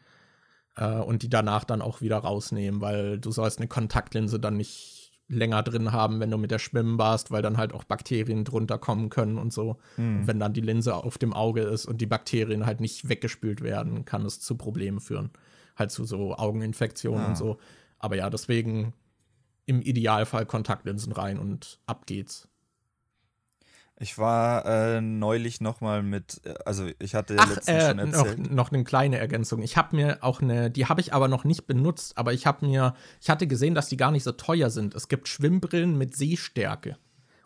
[SPEAKER 2] äh, und die danach dann auch wieder rausnehmen, weil du sollst eine Kontaktlinse dann nicht länger drin haben, wenn du mit der schwimmen warst, weil dann halt auch Bakterien drunter kommen können und so.
[SPEAKER 1] Hm.
[SPEAKER 2] Und wenn dann die Linse auf dem Auge ist und die Bakterien halt nicht weggespült werden, kann es zu Problemen führen. Halt zu so Augeninfektionen
[SPEAKER 1] Ah.
[SPEAKER 2] und so. Aber ja, deswegen im Idealfall Kontaktlinsen rein und ab geht's.
[SPEAKER 1] Ich war äh, neulich nochmal mit, äh, also ich hatte
[SPEAKER 2] Ach,
[SPEAKER 1] letztens
[SPEAKER 2] äh,
[SPEAKER 1] schon
[SPEAKER 2] noch,
[SPEAKER 1] erzählt.
[SPEAKER 2] noch eine kleine Ergänzung. Ich habe mir auch eine, die habe ich aber noch nicht benutzt, aber ich habe mir, ich hatte gesehen, dass die gar nicht so teuer sind. Es gibt Schwimmbrillen mit Sehstärke.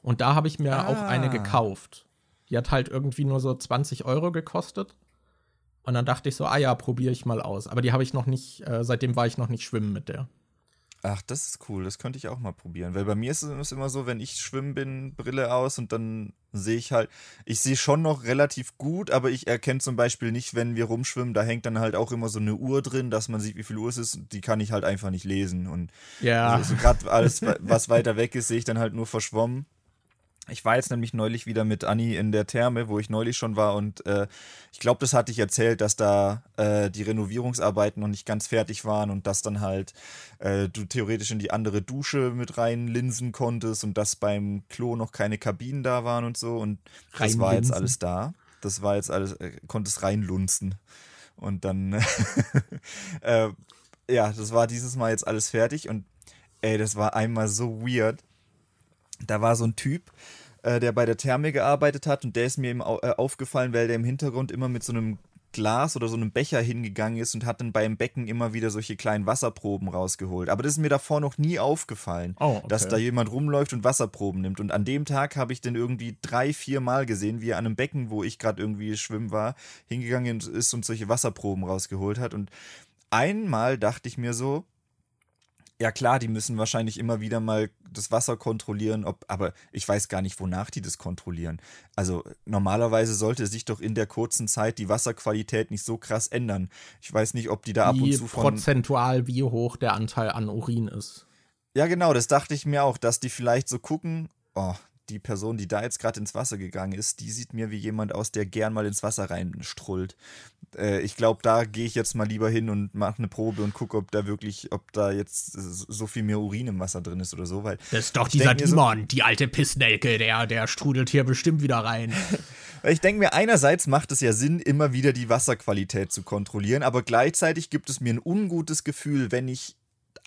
[SPEAKER 2] Und da habe ich mir auch eine
[SPEAKER 1] Ah.
[SPEAKER 2] gekauft. Die hat halt irgendwie nur so 20 Euro gekostet. Und dann dachte ich so, ah ja, probiere ich mal aus. Aber die habe ich noch nicht, äh, seitdem war ich noch nicht schwimmen mit der.
[SPEAKER 1] Ach, das ist cool, das könnte ich auch mal probieren. Weil bei mir ist es immer so, wenn ich schwimmen bin, Brille aus und dann sehe ich halt, ich sehe schon noch relativ gut, aber ich erkenne zum Beispiel nicht, wenn wir rumschwimmen, da hängt dann halt auch immer so eine Uhr drin, dass man sieht, wie viel Uhr es ist. Die kann ich halt einfach nicht lesen. Und
[SPEAKER 2] Ja.
[SPEAKER 1] also, gerade alles, was weiter weg ist, sehe ich dann halt nur verschwommen. Ich war jetzt nämlich neulich wieder mit Anni in der Therme, wo ich neulich schon war und äh, ich glaube, das hatte ich erzählt, dass da äh, die Renovierungsarbeiten noch nicht ganz fertig waren und dass dann halt äh, du theoretisch in die andere Dusche mit rein linsen konntest und dass beim Klo noch keine Kabinen da waren und so und das war jetzt
[SPEAKER 2] Reinlinsen.
[SPEAKER 1] alles da. Das war jetzt alles, äh, konntest reinlunzen und dann äh, ja, das war dieses Mal jetzt alles fertig und ey, das war einmal so weird. Da war so ein Typ, äh, der bei der Therme gearbeitet hat und der ist mir Au- äh, aufgefallen, weil der im Hintergrund immer mit so einem Glas oder so einem Becher hingegangen ist und hat dann beim Becken immer wieder solche kleinen Wasserproben rausgeholt. Aber das ist mir davor noch nie aufgefallen,
[SPEAKER 2] Oh, okay.
[SPEAKER 1] dass da jemand rumläuft und Wasserproben nimmt. Und an dem Tag habe ich den irgendwie drei, vier Mal gesehen, wie er an einem Becken, wo ich gerade irgendwie schwimmen war, hingegangen ist und solche Wasserproben rausgeholt hat. Und einmal dachte ich mir so, ja klar, die müssen wahrscheinlich immer wieder mal das Wasser kontrollieren, ob, aber ich weiß gar nicht, wonach die das kontrollieren. Also normalerweise sollte sich doch in der kurzen Zeit die Wasserqualität nicht so krass ändern. Ich weiß nicht, ob die da ab und
[SPEAKER 2] wie
[SPEAKER 1] zu von.
[SPEAKER 2] prozentual, wie hoch der Anteil an Urin ist.
[SPEAKER 1] Ja, genau, das dachte ich mir auch, dass die vielleicht so gucken, oh, die Person, die da jetzt gerade ins Wasser gegangen ist, die sieht mir wie jemand aus, der gern mal ins Wasser reinstrullt. Äh, ich glaube, da gehe ich jetzt mal lieber hin und mache eine Probe und gucke, ob da wirklich, ob da jetzt so viel mehr Urin im Wasser drin ist oder so. Weil
[SPEAKER 2] das ist doch dieser Dämon, so, die alte Pissnelke, der, der strudelt hier bestimmt wieder rein.
[SPEAKER 1] ich denke mir, einerseits macht es ja Sinn, immer wieder die Wasserqualität zu kontrollieren, aber gleichzeitig gibt es mir ein ungutes Gefühl, wenn ich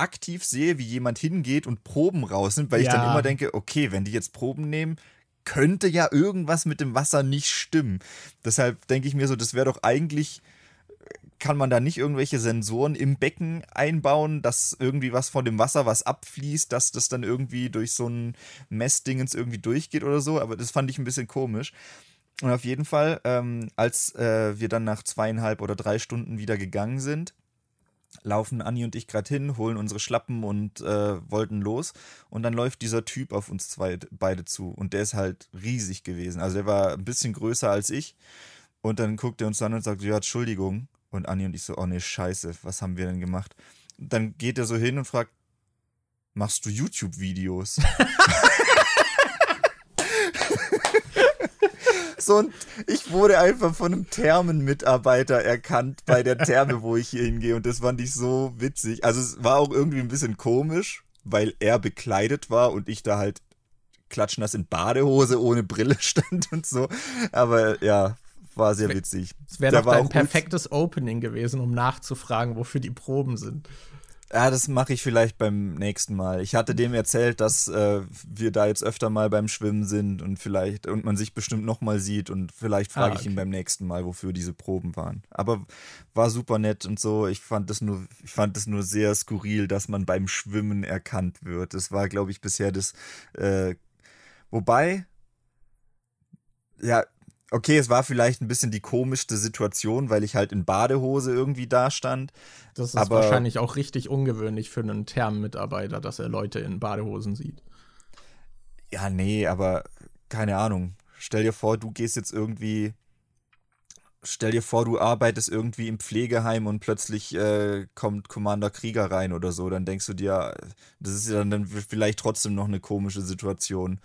[SPEAKER 1] aktiv sehe, wie jemand hingeht und Proben rausnimmt, weil ja. ich dann immer denke, okay, wenn die jetzt Proben nehmen, könnte ja irgendwas mit dem Wasser nicht stimmen. Deshalb denke ich mir so, das wäre doch eigentlich kann man da nicht irgendwelche Sensoren im Becken einbauen, dass irgendwie was von dem Wasser was abfließt, dass das dann irgendwie durch so ein Messdingens irgendwie durchgeht oder so. Aber das fand ich ein bisschen komisch. Und auf jeden Fall, ähm, als äh, wir dann nach zweieinhalb oder drei Stunden wieder gegangen sind, laufen Anni und ich gerade hin, holen unsere Schlappen und äh, wollten los. Und dann läuft dieser Typ auf uns zwei beide zu. Und der ist halt riesig gewesen. Also der war ein bisschen größer als ich. Und dann guckt er uns an und sagt, ja, Entschuldigung. Und Anni und ich so, oh ne, scheiße, was haben wir denn gemacht? Und dann geht er so hin und fragt, machst du YouTube-Videos? So, und ich wurde einfach von einem Thermenmitarbeiter erkannt bei der Therme, wo ich hier hingehe. Und das fand ich so witzig. Also es war auch irgendwie ein bisschen komisch, weil er bekleidet war und ich da halt klatschnass in Badehose ohne Brille stand und so. Aber ja, war sehr witzig.
[SPEAKER 2] Es wäre doch ein perfektes Opening gewesen, um nachzufragen, wofür die Proben sind.
[SPEAKER 1] Ja, das mache ich vielleicht beim nächsten Mal. Ich hatte dem erzählt, dass äh, wir da jetzt öfter mal beim Schwimmen sind und vielleicht und man sich bestimmt noch mal sieht und vielleicht frage ah, okay. ich ihn beim nächsten Mal, wofür diese Proben waren. Aber war super nett und so. Ich fand das nur, ich fand das nur sehr skurril, dass man beim Schwimmen erkannt wird. Das war, glaube ich, bisher das. Äh, wobei, ja, okay, es war vielleicht ein bisschen die komischste Situation, weil ich halt in Badehose irgendwie da stand.
[SPEAKER 2] Das ist aber, wahrscheinlich auch richtig ungewöhnlich für einen Thermenmitarbeiter, dass er Leute in Badehosen sieht.
[SPEAKER 1] Ja, nee, aber keine Ahnung. Stell dir vor, du gehst jetzt irgendwie. Stell dir vor, du arbeitest irgendwie im Pflegeheim und plötzlich äh, kommt Commander Krieger rein oder so. Dann denkst du dir, das ist ja dann vielleicht trotzdem noch eine komische Situation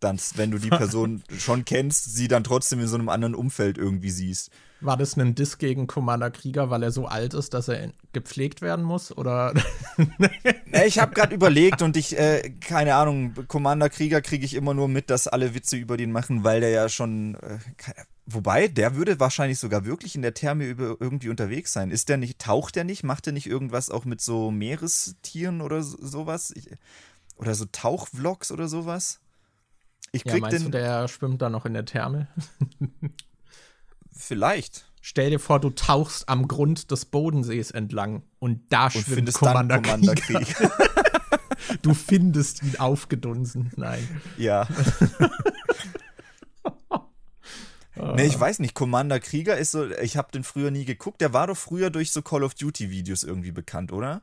[SPEAKER 1] dann, wenn du die Person schon kennst, sie dann trotzdem in so einem anderen Umfeld irgendwie siehst.
[SPEAKER 2] War das ein Diss gegen Commander Krieger, weil er so alt ist, dass er gepflegt werden muss? Oder?
[SPEAKER 1] ich habe gerade überlegt und ich, äh, keine Ahnung, Commander Krieger kriege ich immer nur mit, dass alle Witze über den machen, weil der ja schon. Äh, wobei, der würde wahrscheinlich sogar wirklich in der Therme irgendwie unterwegs sein. Ist der nicht, taucht der nicht? Macht der nicht irgendwas auch mit so Meerestieren oder so, sowas? Ich, oder so Tauchvlogs oder sowas?
[SPEAKER 2] Ich krieg ja, meinst den, du, der schwimmt da noch in der Therme?
[SPEAKER 1] Vielleicht.
[SPEAKER 2] Stell dir vor, du tauchst am Grund des Bodensees entlang und da und schwimmt Commander, Commander Krieg. du findest ihn aufgedunsen. Nein.
[SPEAKER 1] Ja. nee, ich weiß nicht. Commander Krieger ist so, ich habe den früher nie geguckt. Der war doch früher durch so Call of Duty Videos irgendwie bekannt, oder?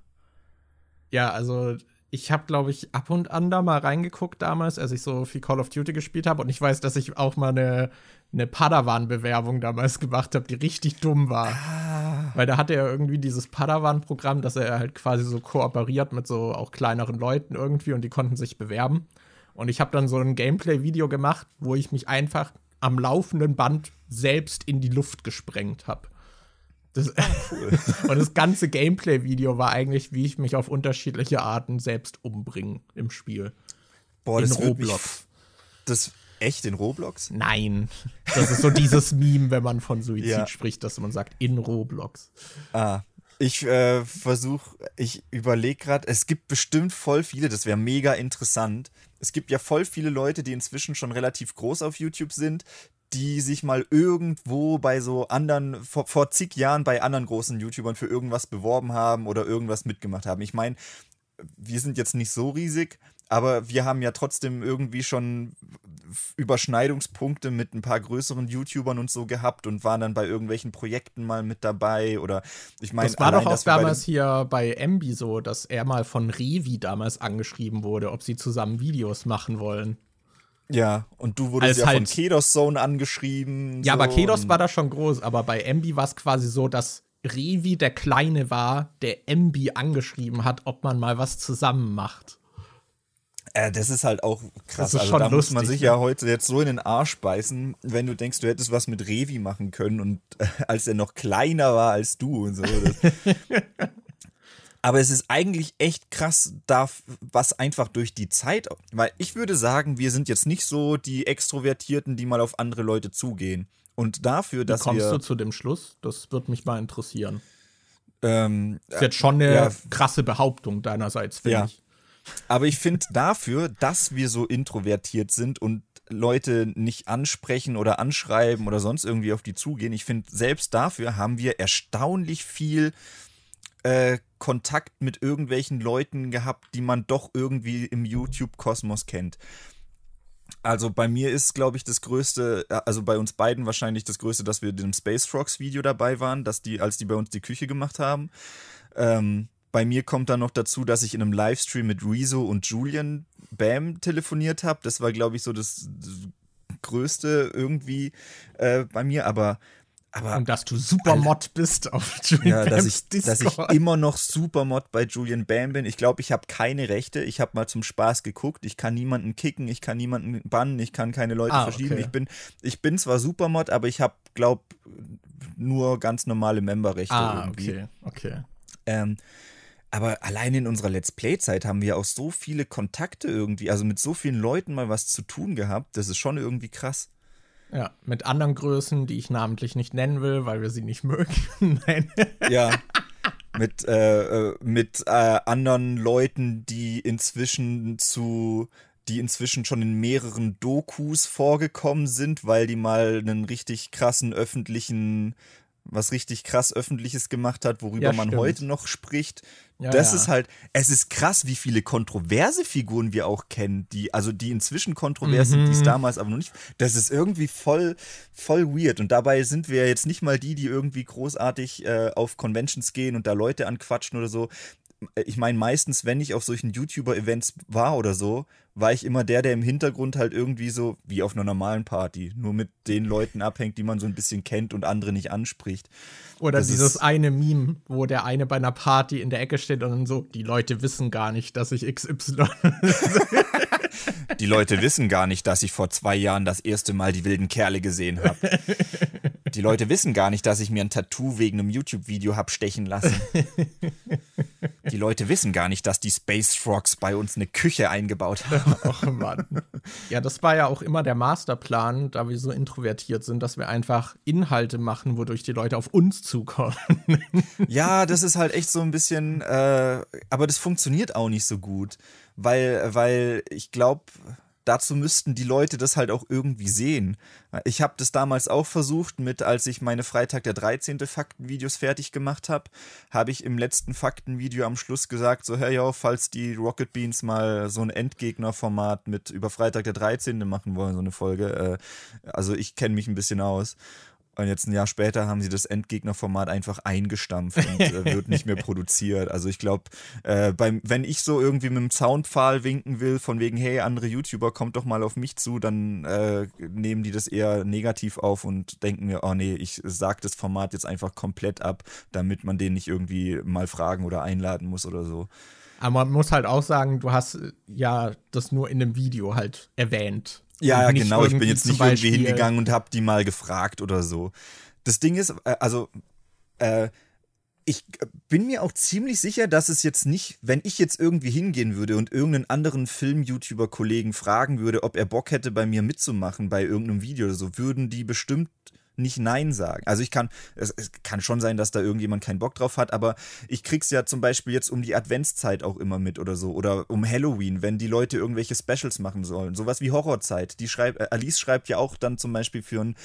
[SPEAKER 2] Ja, also ich habe, glaube ich, ab und an da mal reingeguckt damals, als ich so viel Call of Duty gespielt habe. Und ich weiß, dass ich auch mal eine, eine Padawan-Bewerbung damals gemacht habe, die richtig dumm war. Ah. Weil da hatte er irgendwie dieses Padawan-Programm, dass er halt quasi so kooperiert mit so auch kleineren Leuten irgendwie und die konnten sich bewerben. Und ich habe dann so ein Gameplay-Video gemacht, wo ich mich einfach am laufenden Band selbst in die Luft gesprengt habe. Das, ah, cool. und das ganze Gameplay-Video war eigentlich, wie ich mich auf unterschiedliche Arten selbst umbringe im Spiel.
[SPEAKER 1] Boah, in das Roblox. Das echt in Roblox?
[SPEAKER 2] Nein. Das ist so dieses Meme, wenn man von Suizid ja. spricht, dass man sagt, in Roblox.
[SPEAKER 1] Ah. Ich äh, versuche, ich überlege gerade, es gibt bestimmt voll viele, das wäre mega interessant. Es gibt ja voll viele Leute, die inzwischen schon relativ groß auf YouTube sind, die sich mal irgendwo bei so anderen, vor, vor zig Jahren bei anderen großen YouTubern für irgendwas beworben haben oder irgendwas mitgemacht haben. Ich meine, wir sind jetzt nicht so riesig, aber wir haben ja trotzdem irgendwie schon Überschneidungspunkte mit ein paar größeren YouTubern und so gehabt und waren dann bei irgendwelchen Projekten mal mit dabei oder ich meine
[SPEAKER 2] das war allein, doch auch damals bei hier bei Embi so, dass er mal von Revi damals angeschrieben wurde, ob sie zusammen Videos machen wollen.
[SPEAKER 1] Ja, und du wurdest Als ja halt, von Kedos Zone angeschrieben.
[SPEAKER 2] Ja, so aber Kedos war da schon groß, aber bei Embi war es quasi so, dass Revi der Kleine war, der Embi angeschrieben hat, ob man mal was zusammen macht.
[SPEAKER 1] Äh, das ist halt auch krass. Das ist also da lustig, muss man sich ja heute jetzt so in den Arsch beißen, wenn du denkst, du hättest was mit Revi machen können und äh, als er noch kleiner war als du und so. Aber es ist eigentlich echt krass, da, was einfach durch die Zeit, weil ich würde sagen, wir sind jetzt nicht so die Extrovertierten, die mal auf andere Leute zugehen. Und dafür, dass
[SPEAKER 2] Wie kommst
[SPEAKER 1] wir.
[SPEAKER 2] du zu dem Schluss? Das würde mich mal interessieren. Ähm, das ist jetzt schon eine ja, krasse Behauptung deinerseits, finde ja. ich.
[SPEAKER 1] Aber ich finde dafür, dass wir so introvertiert sind und Leute nicht ansprechen oder anschreiben oder sonst irgendwie auf die zugehen, ich finde, selbst dafür haben wir erstaunlich viel äh, Kontakt mit irgendwelchen Leuten gehabt, die man doch irgendwie im YouTube-Kosmos kennt. Also bei mir ist, glaube ich, das Größte, äh, also bei uns beiden wahrscheinlich das Größte, dass wir in dem Space Frogs Video dabei waren, dass die, als die bei uns die Küche gemacht haben. Ähm, bei mir kommt dann noch dazu, dass ich in einem Livestream mit Rezo und Julian Bam telefoniert habe. Das war, glaube ich, so das, Größte irgendwie äh, bei mir. Aber aber
[SPEAKER 2] und dass du Supermod bist auf
[SPEAKER 1] Julian ja, dass ich, Discord. dass ich immer noch Supermod bei Julian Bam bin. Ich glaube, ich habe keine Rechte. Ich habe mal zum Spaß geguckt. Ich kann niemanden kicken, ich kann niemanden bannen, ich kann keine Leute ah, verschieben. Okay. Ich bin, ich bin zwar Supermod, aber ich habe, glaube nur ganz normale Memberrechte ah, irgendwie.
[SPEAKER 2] Okay, okay.
[SPEAKER 1] Ähm, aber allein in unserer Let's Play-Zeit haben wir auch so viele Kontakte irgendwie, also mit so vielen Leuten mal was zu tun gehabt. Das ist schon irgendwie krass.
[SPEAKER 2] Ja, mit anderen Größen, die ich namentlich nicht nennen will, weil wir sie nicht mögen. Nein.
[SPEAKER 1] Ja. Mit, äh, äh, mit äh, anderen Leuten, die inzwischen zu die inzwischen schon in mehreren Dokus vorgekommen sind, weil die mal einen richtig krassen öffentlichen was richtig krass Öffentliches gemacht hat, worüber ja, man heute noch spricht. Ja, das ja. ist halt, es ist krass, wie viele kontroverse Figuren wir auch kennen, die, also die inzwischen kontrovers mhm. sind, die es damals aber noch nicht. Das ist irgendwie voll, voll weird. Und dabei sind wir jetzt nicht mal die, die irgendwie großartig äh, auf Conventions gehen und da Leute anquatschen oder so ich meine, meistens, wenn ich auf solchen YouTuber-Events war oder so, war ich immer der, der im Hintergrund halt irgendwie so, wie auf einer normalen Party, nur mit den Leuten abhängt, die man so ein bisschen kennt und andere nicht anspricht.
[SPEAKER 2] Oder das dieses eine Meme, wo der eine bei einer Party in der Ecke steht und dann so, die Leute wissen gar nicht, dass ich XY.
[SPEAKER 1] die Leute wissen gar nicht, dass ich vor zwei Jahren das erste Mal die wilden Kerle gesehen habe. Die Leute wissen gar nicht, dass ich mir ein Tattoo wegen einem YouTube-Video hab stechen lassen. Die Leute wissen gar nicht, dass die Space Frogs bei uns eine Küche eingebaut haben.
[SPEAKER 2] Oh Mann. Ja, das war ja auch immer der Masterplan, da wir so introvertiert sind, dass wir einfach Inhalte machen, wodurch die Leute auf uns zukommen.
[SPEAKER 1] Ja, das ist halt echt so ein bisschen, äh, aber das funktioniert auch nicht so gut, weil, weil ich glaube, dazu müssten die Leute das halt auch irgendwie sehen. Ich habe das damals auch versucht, mit als ich meine Freitag der 13. Faktenvideos fertig gemacht habe, habe ich im letzten Faktenvideo am Schluss gesagt, so hey yo, falls die Rocket Beans mal so ein Endgegnerformat mit über Freitag der 13. machen wollen, so eine Folge, äh, also ich kenne mich ein bisschen aus. Und jetzt ein Jahr später haben sie das Endgegnerformat einfach eingestampft und äh, wird nicht mehr produziert. Also ich glaube, äh, wenn ich so irgendwie mit dem Soundpfahl winken will, von wegen, hey, andere YouTuber, kommt doch mal auf mich zu, dann äh, nehmen die das eher negativ auf und denken mir, oh nee, ich sag das Format jetzt einfach komplett ab, damit man den nicht irgendwie mal fragen oder einladen muss oder so.
[SPEAKER 2] Aber man muss halt auch sagen, du hast ja das nur in einem Video halt erwähnt.
[SPEAKER 1] Ja, ja, genau. Ich bin jetzt nicht irgendwie hingegangen und habe die mal gefragt oder so. Das Ding ist, äh, also, äh, ich bin mir auch ziemlich sicher, dass es jetzt nicht, wenn ich jetzt irgendwie hingehen würde und irgendeinen anderen Film-YouTuber-Kollegen fragen würde, ob er Bock hätte, bei mir mitzumachen bei irgendeinem Video oder so, würden die bestimmt nicht Nein sagen. Also ich kann, es, es, kann schon sein, dass da irgendjemand keinen Bock drauf hat, aber ich krieg's ja zum Beispiel jetzt um die Adventszeit auch immer mit oder so. Oder um Halloween, wenn die Leute irgendwelche Specials machen sollen. Sowas wie Horrorzeit. Die schreibt, äh, Alice schreibt ja auch dann zum Beispiel für ein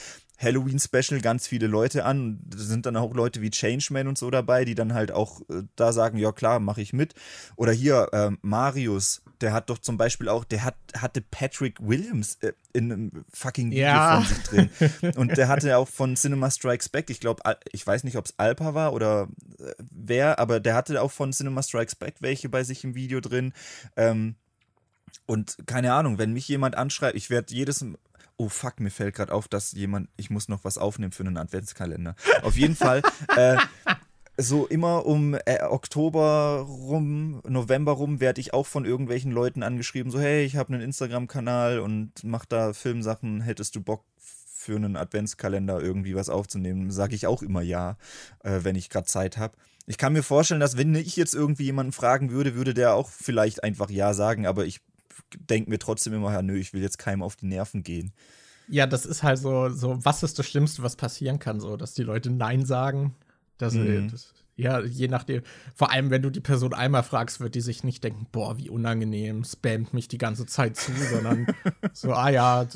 [SPEAKER 1] Halloween-Special ganz viele Leute an. Da sind dann auch Leute wie Changeman und so dabei, die dann halt auch äh, da sagen, ja klar, mache ich mit. Oder hier, äh, Marius, der hat doch zum Beispiel auch, der hat, hatte Patrick Williams äh, in einem fucking Video ja. von sich drin. Und der hatte auch von Cinema Strikes Back, ich glaube, ich weiß nicht, ob es Alpa war oder äh, wer, aber der hatte auch von Cinema Strikes Back welche bei sich im Video drin. Ähm, und keine Ahnung, wenn mich jemand anschreibt, ich werde jedes Oh fuck, mir fällt gerade auf, dass jemand, ich muss noch was aufnehmen für einen Adventskalender. Auf jeden Fall, äh, so immer um äh, Oktober rum, November rum werde ich auch von irgendwelchen Leuten angeschrieben, so hey, ich habe einen Instagram-Kanal und mach da Filmsachen, hättest du Bock für einen Adventskalender irgendwie was aufzunehmen? Sage ich auch immer ja, äh, wenn ich gerade Zeit habe. Ich kann mir vorstellen, dass wenn ich jetzt irgendwie jemanden fragen würde, würde der auch vielleicht einfach ja sagen, aber ich denke mir trotzdem immer, ja, nö, ich will jetzt keinem auf die Nerven gehen.
[SPEAKER 2] Ja, das ist halt so, so, was ist das Schlimmste, was passieren kann, so, dass die Leute Nein sagen. Dass, mhm. das, ja, je nachdem. Vor allem, wenn du die Person einmal fragst, wird die sich nicht denken, boah, wie unangenehm, spammt mich die ganze Zeit zu, sondern so, ah ja,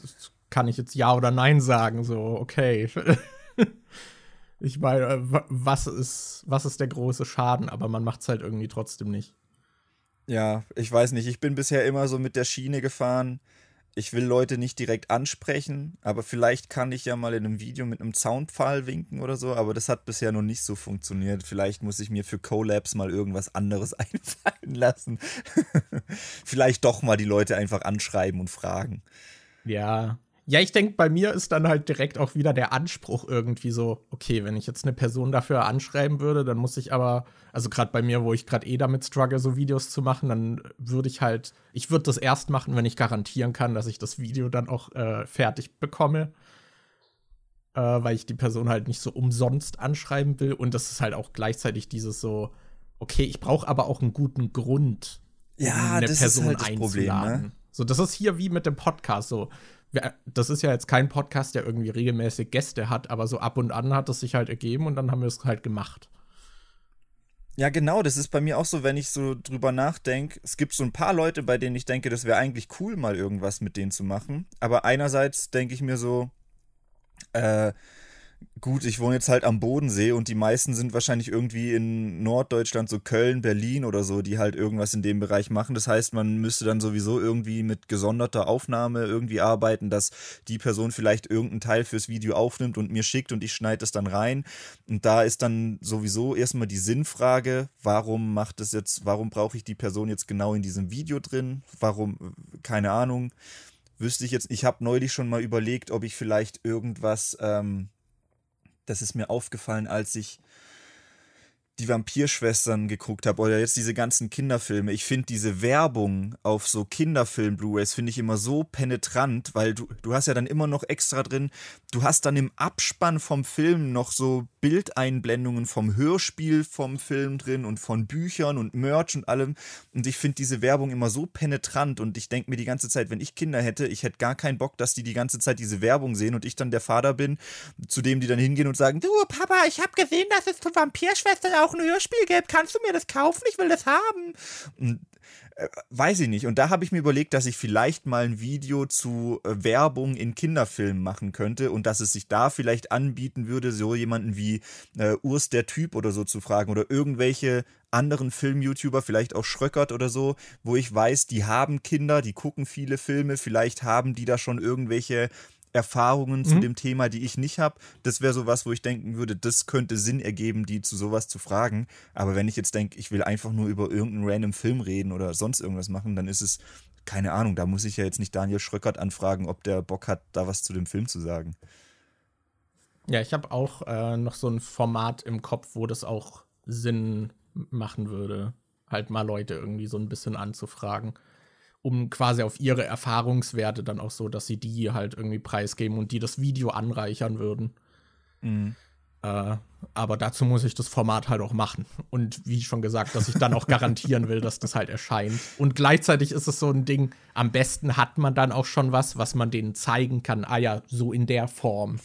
[SPEAKER 2] kann ich jetzt Ja oder Nein sagen, so, okay. ich meine, was ist, was ist der große Schaden, aber man macht es halt irgendwie trotzdem nicht.
[SPEAKER 1] Ja, ich weiß nicht, ich bin bisher immer so mit der Schiene gefahren ich will Leute nicht direkt ansprechen, aber vielleicht kann ich ja mal in einem Video mit einem Soundpfahl winken oder so, aber das hat bisher noch nicht so funktioniert. Vielleicht muss ich mir für Collabs mal irgendwas anderes einfallen lassen. vielleicht doch mal die Leute einfach anschreiben und fragen.
[SPEAKER 2] Ja, ja, ich denke, bei mir ist dann halt direkt auch wieder der Anspruch irgendwie so, okay, wenn ich jetzt eine Person dafür anschreiben würde, dann muss ich aber, also gerade bei mir, wo ich gerade eh damit struggle, so Videos zu machen, dann würde ich halt, ich würde das erst machen, wenn ich garantieren kann, dass ich das Video dann auch äh, fertig bekomme. Äh, weil ich die Person halt nicht so umsonst anschreiben will. Und das ist halt auch gleichzeitig dieses so, okay, ich brauche aber auch einen guten Grund,
[SPEAKER 1] um ja, eine Person halt einzuladen. Problem, ne?
[SPEAKER 2] So, das ist hier wie mit dem Podcast so das ist ja jetzt kein Podcast, der irgendwie regelmäßig Gäste hat, aber so ab und an hat es sich halt ergeben und dann haben wir es halt gemacht.
[SPEAKER 1] Ja, genau, das ist bei mir auch so, wenn ich so drüber nachdenke. Es gibt so ein paar Leute, bei denen ich denke, das wäre eigentlich cool, mal irgendwas mit denen zu machen. Aber einerseits denke ich mir so, äh, gut, ich wohne jetzt halt am Bodensee und die meisten sind wahrscheinlich irgendwie in Norddeutschland, so Köln, Berlin oder so, die halt irgendwas in dem Bereich machen. Das heißt, man müsste dann sowieso irgendwie mit gesonderter Aufnahme irgendwie arbeiten, dass die Person vielleicht irgendeinen Teil fürs Video aufnimmt und mir schickt und ich schneide es dann rein. Und da ist dann sowieso erstmal die Sinnfrage, warum macht es jetzt, warum brauche ich die Person jetzt genau in diesem Video drin? Warum, keine Ahnung. Wüsste ich jetzt, ich habe neulich schon mal überlegt, ob ich vielleicht irgendwas, ähm, das ist mir aufgefallen, als ich die Vampirschwestern geguckt habe oder jetzt diese ganzen Kinderfilme. Ich finde diese Werbung auf so Kinderfilm-Blu-rays finde ich immer so penetrant, weil du, du hast ja dann immer noch extra drin, du hast dann im Abspann vom Film noch so Bildeinblendungen vom Hörspiel vom Film drin und von Büchern und Merch und allem. Und ich finde diese Werbung immer so penetrant und ich denke mir die ganze Zeit, wenn ich Kinder hätte, ich hätte gar keinen Bock, dass die die ganze Zeit diese Werbung sehen und ich dann der Vater bin, zu dem die dann hingehen und sagen, du Papa, ich habe gesehen, dass es zu Vampirschwestern auch ein Hörspiel gibt. Kannst du mir das kaufen? Ich will das haben. Und, äh, weiß ich nicht. Und da habe ich mir überlegt, dass ich vielleicht mal ein Video zu äh, Werbung in Kinderfilmen machen könnte und dass es sich da vielleicht anbieten würde, so jemanden wie äh, Urs der Typ oder so zu fragen oder irgendwelche anderen Film-YouTuber, vielleicht auch Schröckert oder so, wo ich weiß, die haben Kinder, die gucken viele Filme, vielleicht haben die da schon irgendwelche Erfahrungen mhm. zu dem Thema, die ich nicht habe. Das wäre sowas, wo ich denken würde, das könnte Sinn ergeben, die zu sowas zu fragen. Aber wenn ich jetzt denke, ich will einfach nur über irgendeinen random Film reden oder sonst irgendwas machen, dann ist es, keine Ahnung, da muss ich ja jetzt nicht Daniel Schröckert anfragen, ob der Bock hat, da was zu dem Film zu sagen.
[SPEAKER 2] Ja, ich habe auch äh, noch so ein Format im Kopf, wo das auch Sinn machen würde, halt mal Leute irgendwie so ein bisschen anzufragen um quasi auf ihre Erfahrungswerte dann auch so, dass sie die halt irgendwie preisgeben und die das Video anreichern würden. Mhm. Äh, aber dazu muss ich das Format halt auch machen. Und wie schon gesagt, dass ich dann auch garantieren will, dass das halt erscheint. Und gleichzeitig ist es so ein Ding, am besten hat man dann auch schon was, was man denen zeigen kann. Ah ja, so in der Form.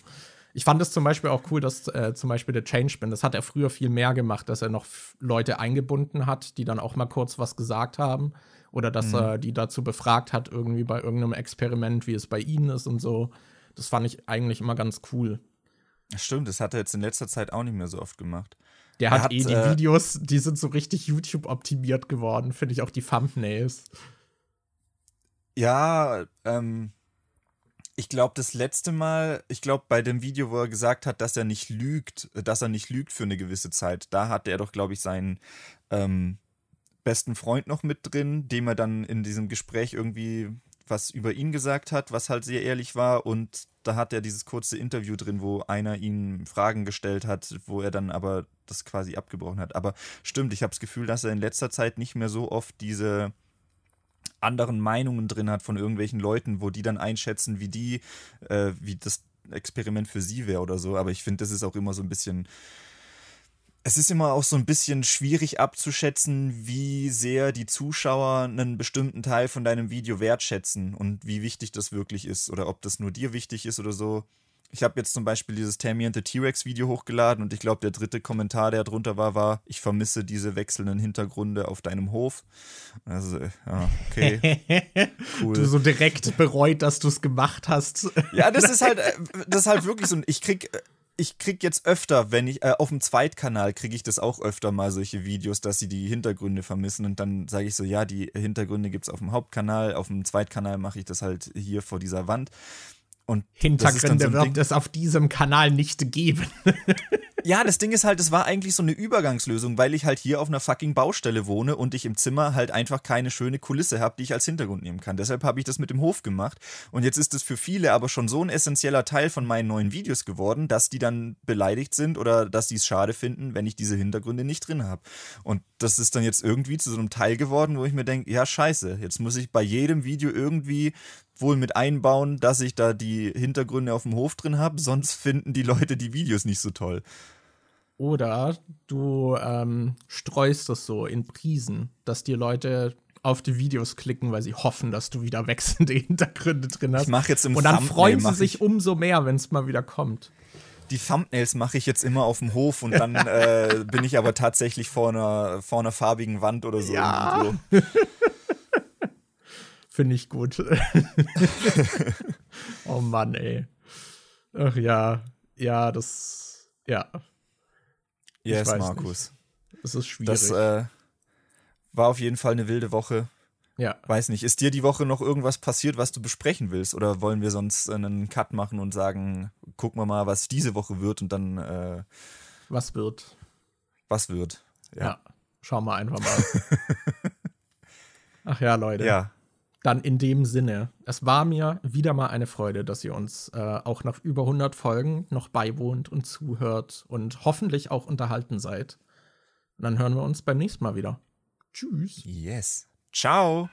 [SPEAKER 2] Ich fand es zum Beispiel auch cool, dass äh, zum Beispiel der Changeman, das hat er früher viel mehr gemacht, dass er noch Leute eingebunden hat, die dann auch mal kurz was gesagt haben oder dass mhm. er die dazu befragt hat, irgendwie bei irgendeinem Experiment, wie es bei ihnen ist und so. Das fand ich eigentlich immer ganz cool.
[SPEAKER 1] Stimmt, das hat er jetzt in letzter Zeit auch nicht mehr so oft gemacht.
[SPEAKER 2] Der hat, hat, eh die äh, Videos, die sind so richtig YouTube-optimiert geworden, finde ich auch die Thumbnails.
[SPEAKER 1] Ja, ähm, ich glaube, das letzte Mal, ich glaube, bei dem Video, wo er gesagt hat, dass er nicht lügt, dass er nicht lügt für eine gewisse Zeit, da hatte er doch, glaube ich, seinen ähm, besten Freund noch mit drin, dem er dann in diesem Gespräch irgendwie was über ihn gesagt hat, was halt sehr ehrlich war. Und da hat er dieses kurze Interview drin, wo einer ihm Fragen gestellt hat, wo er dann aber das quasi abgebrochen hat. Aber stimmt, ich habe das Gefühl, dass er in letzter Zeit nicht mehr so oft diese anderen Meinungen drin hat von irgendwelchen Leuten, wo die dann einschätzen, wie die, äh, wie das Experiment für sie wäre oder so. Aber ich finde, das ist auch immer so ein bisschen es ist immer auch so ein bisschen schwierig abzuschätzen, wie sehr die Zuschauer einen bestimmten Teil von deinem Video wertschätzen und wie wichtig das wirklich ist oder ob das nur dir wichtig ist oder so. Ich habe jetzt zum Beispiel dieses Tammy and the T-Rex Video hochgeladen und ich glaube, der dritte Kommentar, der drunter war, war, ich vermisse diese wechselnden Hintergründe auf deinem Hof. Also, ja, okay.
[SPEAKER 2] Cool. Du so direkt bereut, dass du es gemacht hast.
[SPEAKER 1] Ja, das ist halt, äh, das ist halt wirklich so, ich krieg äh, ich krieg jetzt öfter, wenn ich, äh, auf dem Zweitkanal kriege ich das auch öfter mal, solche Videos, dass sie die Hintergründe vermissen und dann sage ich so, ja, die Hintergründe gibt es auf dem Hauptkanal, auf dem Zweitkanal mache ich das halt hier vor dieser Wand.
[SPEAKER 2] Und Hintergründe so wird es auf diesem Kanal nicht geben.
[SPEAKER 1] ja, das Ding ist halt, es war eigentlich so eine Übergangslösung, weil ich halt hier auf einer fucking Baustelle wohne und ich im Zimmer halt einfach keine schöne Kulisse habe, die ich als Hintergrund nehmen kann. Deshalb habe ich das mit dem Hof gemacht. Und jetzt ist es für viele aber schon so ein essentieller Teil von meinen neuen Videos geworden, dass die dann beleidigt sind oder dass die es schade finden, wenn ich diese Hintergründe nicht drin habe. Und das ist dann jetzt irgendwie zu so einem Teil geworden, wo ich mir denke, ja, scheiße, jetzt muss ich bei jedem Video irgendwie wohl mit einbauen, dass ich da die Hintergründe auf dem Hof drin habe, sonst finden die Leute die Videos nicht so toll.
[SPEAKER 2] Oder du ähm, streust das so in Prisen, dass die Leute auf die Videos klicken, weil sie hoffen, dass du wieder wechselnde Hintergründe drin hast.
[SPEAKER 1] Ich mach jetzt im
[SPEAKER 2] Und dann Thumbnail freuen sie sich umso mehr, wenn es mal wieder kommt.
[SPEAKER 1] Die Thumbnails mache ich jetzt immer auf dem Hof und dann äh, bin ich aber tatsächlich vor einer, vor einer farbigen Wand oder so
[SPEAKER 2] ja. Finde ich gut. oh Mann, ey. Ach ja. Ja, das. Ja.
[SPEAKER 1] Yes, Markus.
[SPEAKER 2] Nicht. Das ist schwierig.
[SPEAKER 1] Das äh, war auf jeden Fall eine wilde Woche.
[SPEAKER 2] Ja.
[SPEAKER 1] Weiß nicht, ist dir die Woche noch irgendwas passiert, was du besprechen willst? Oder wollen wir sonst einen Cut machen und sagen, gucken wir mal, was diese Woche wird und dann. Äh,
[SPEAKER 2] was wird?
[SPEAKER 1] Was wird?
[SPEAKER 2] Ja. ja. Schauen wir einfach mal. Ach ja, Leute.
[SPEAKER 1] Ja.
[SPEAKER 2] Dann in dem Sinne, es war mir wieder mal eine Freude, dass ihr uns äh, auch nach über 100 Folgen noch beiwohnt und zuhört und hoffentlich auch unterhalten seid. Und dann hören wir uns beim nächsten Mal wieder. Tschüss.
[SPEAKER 1] Yes. Ciao.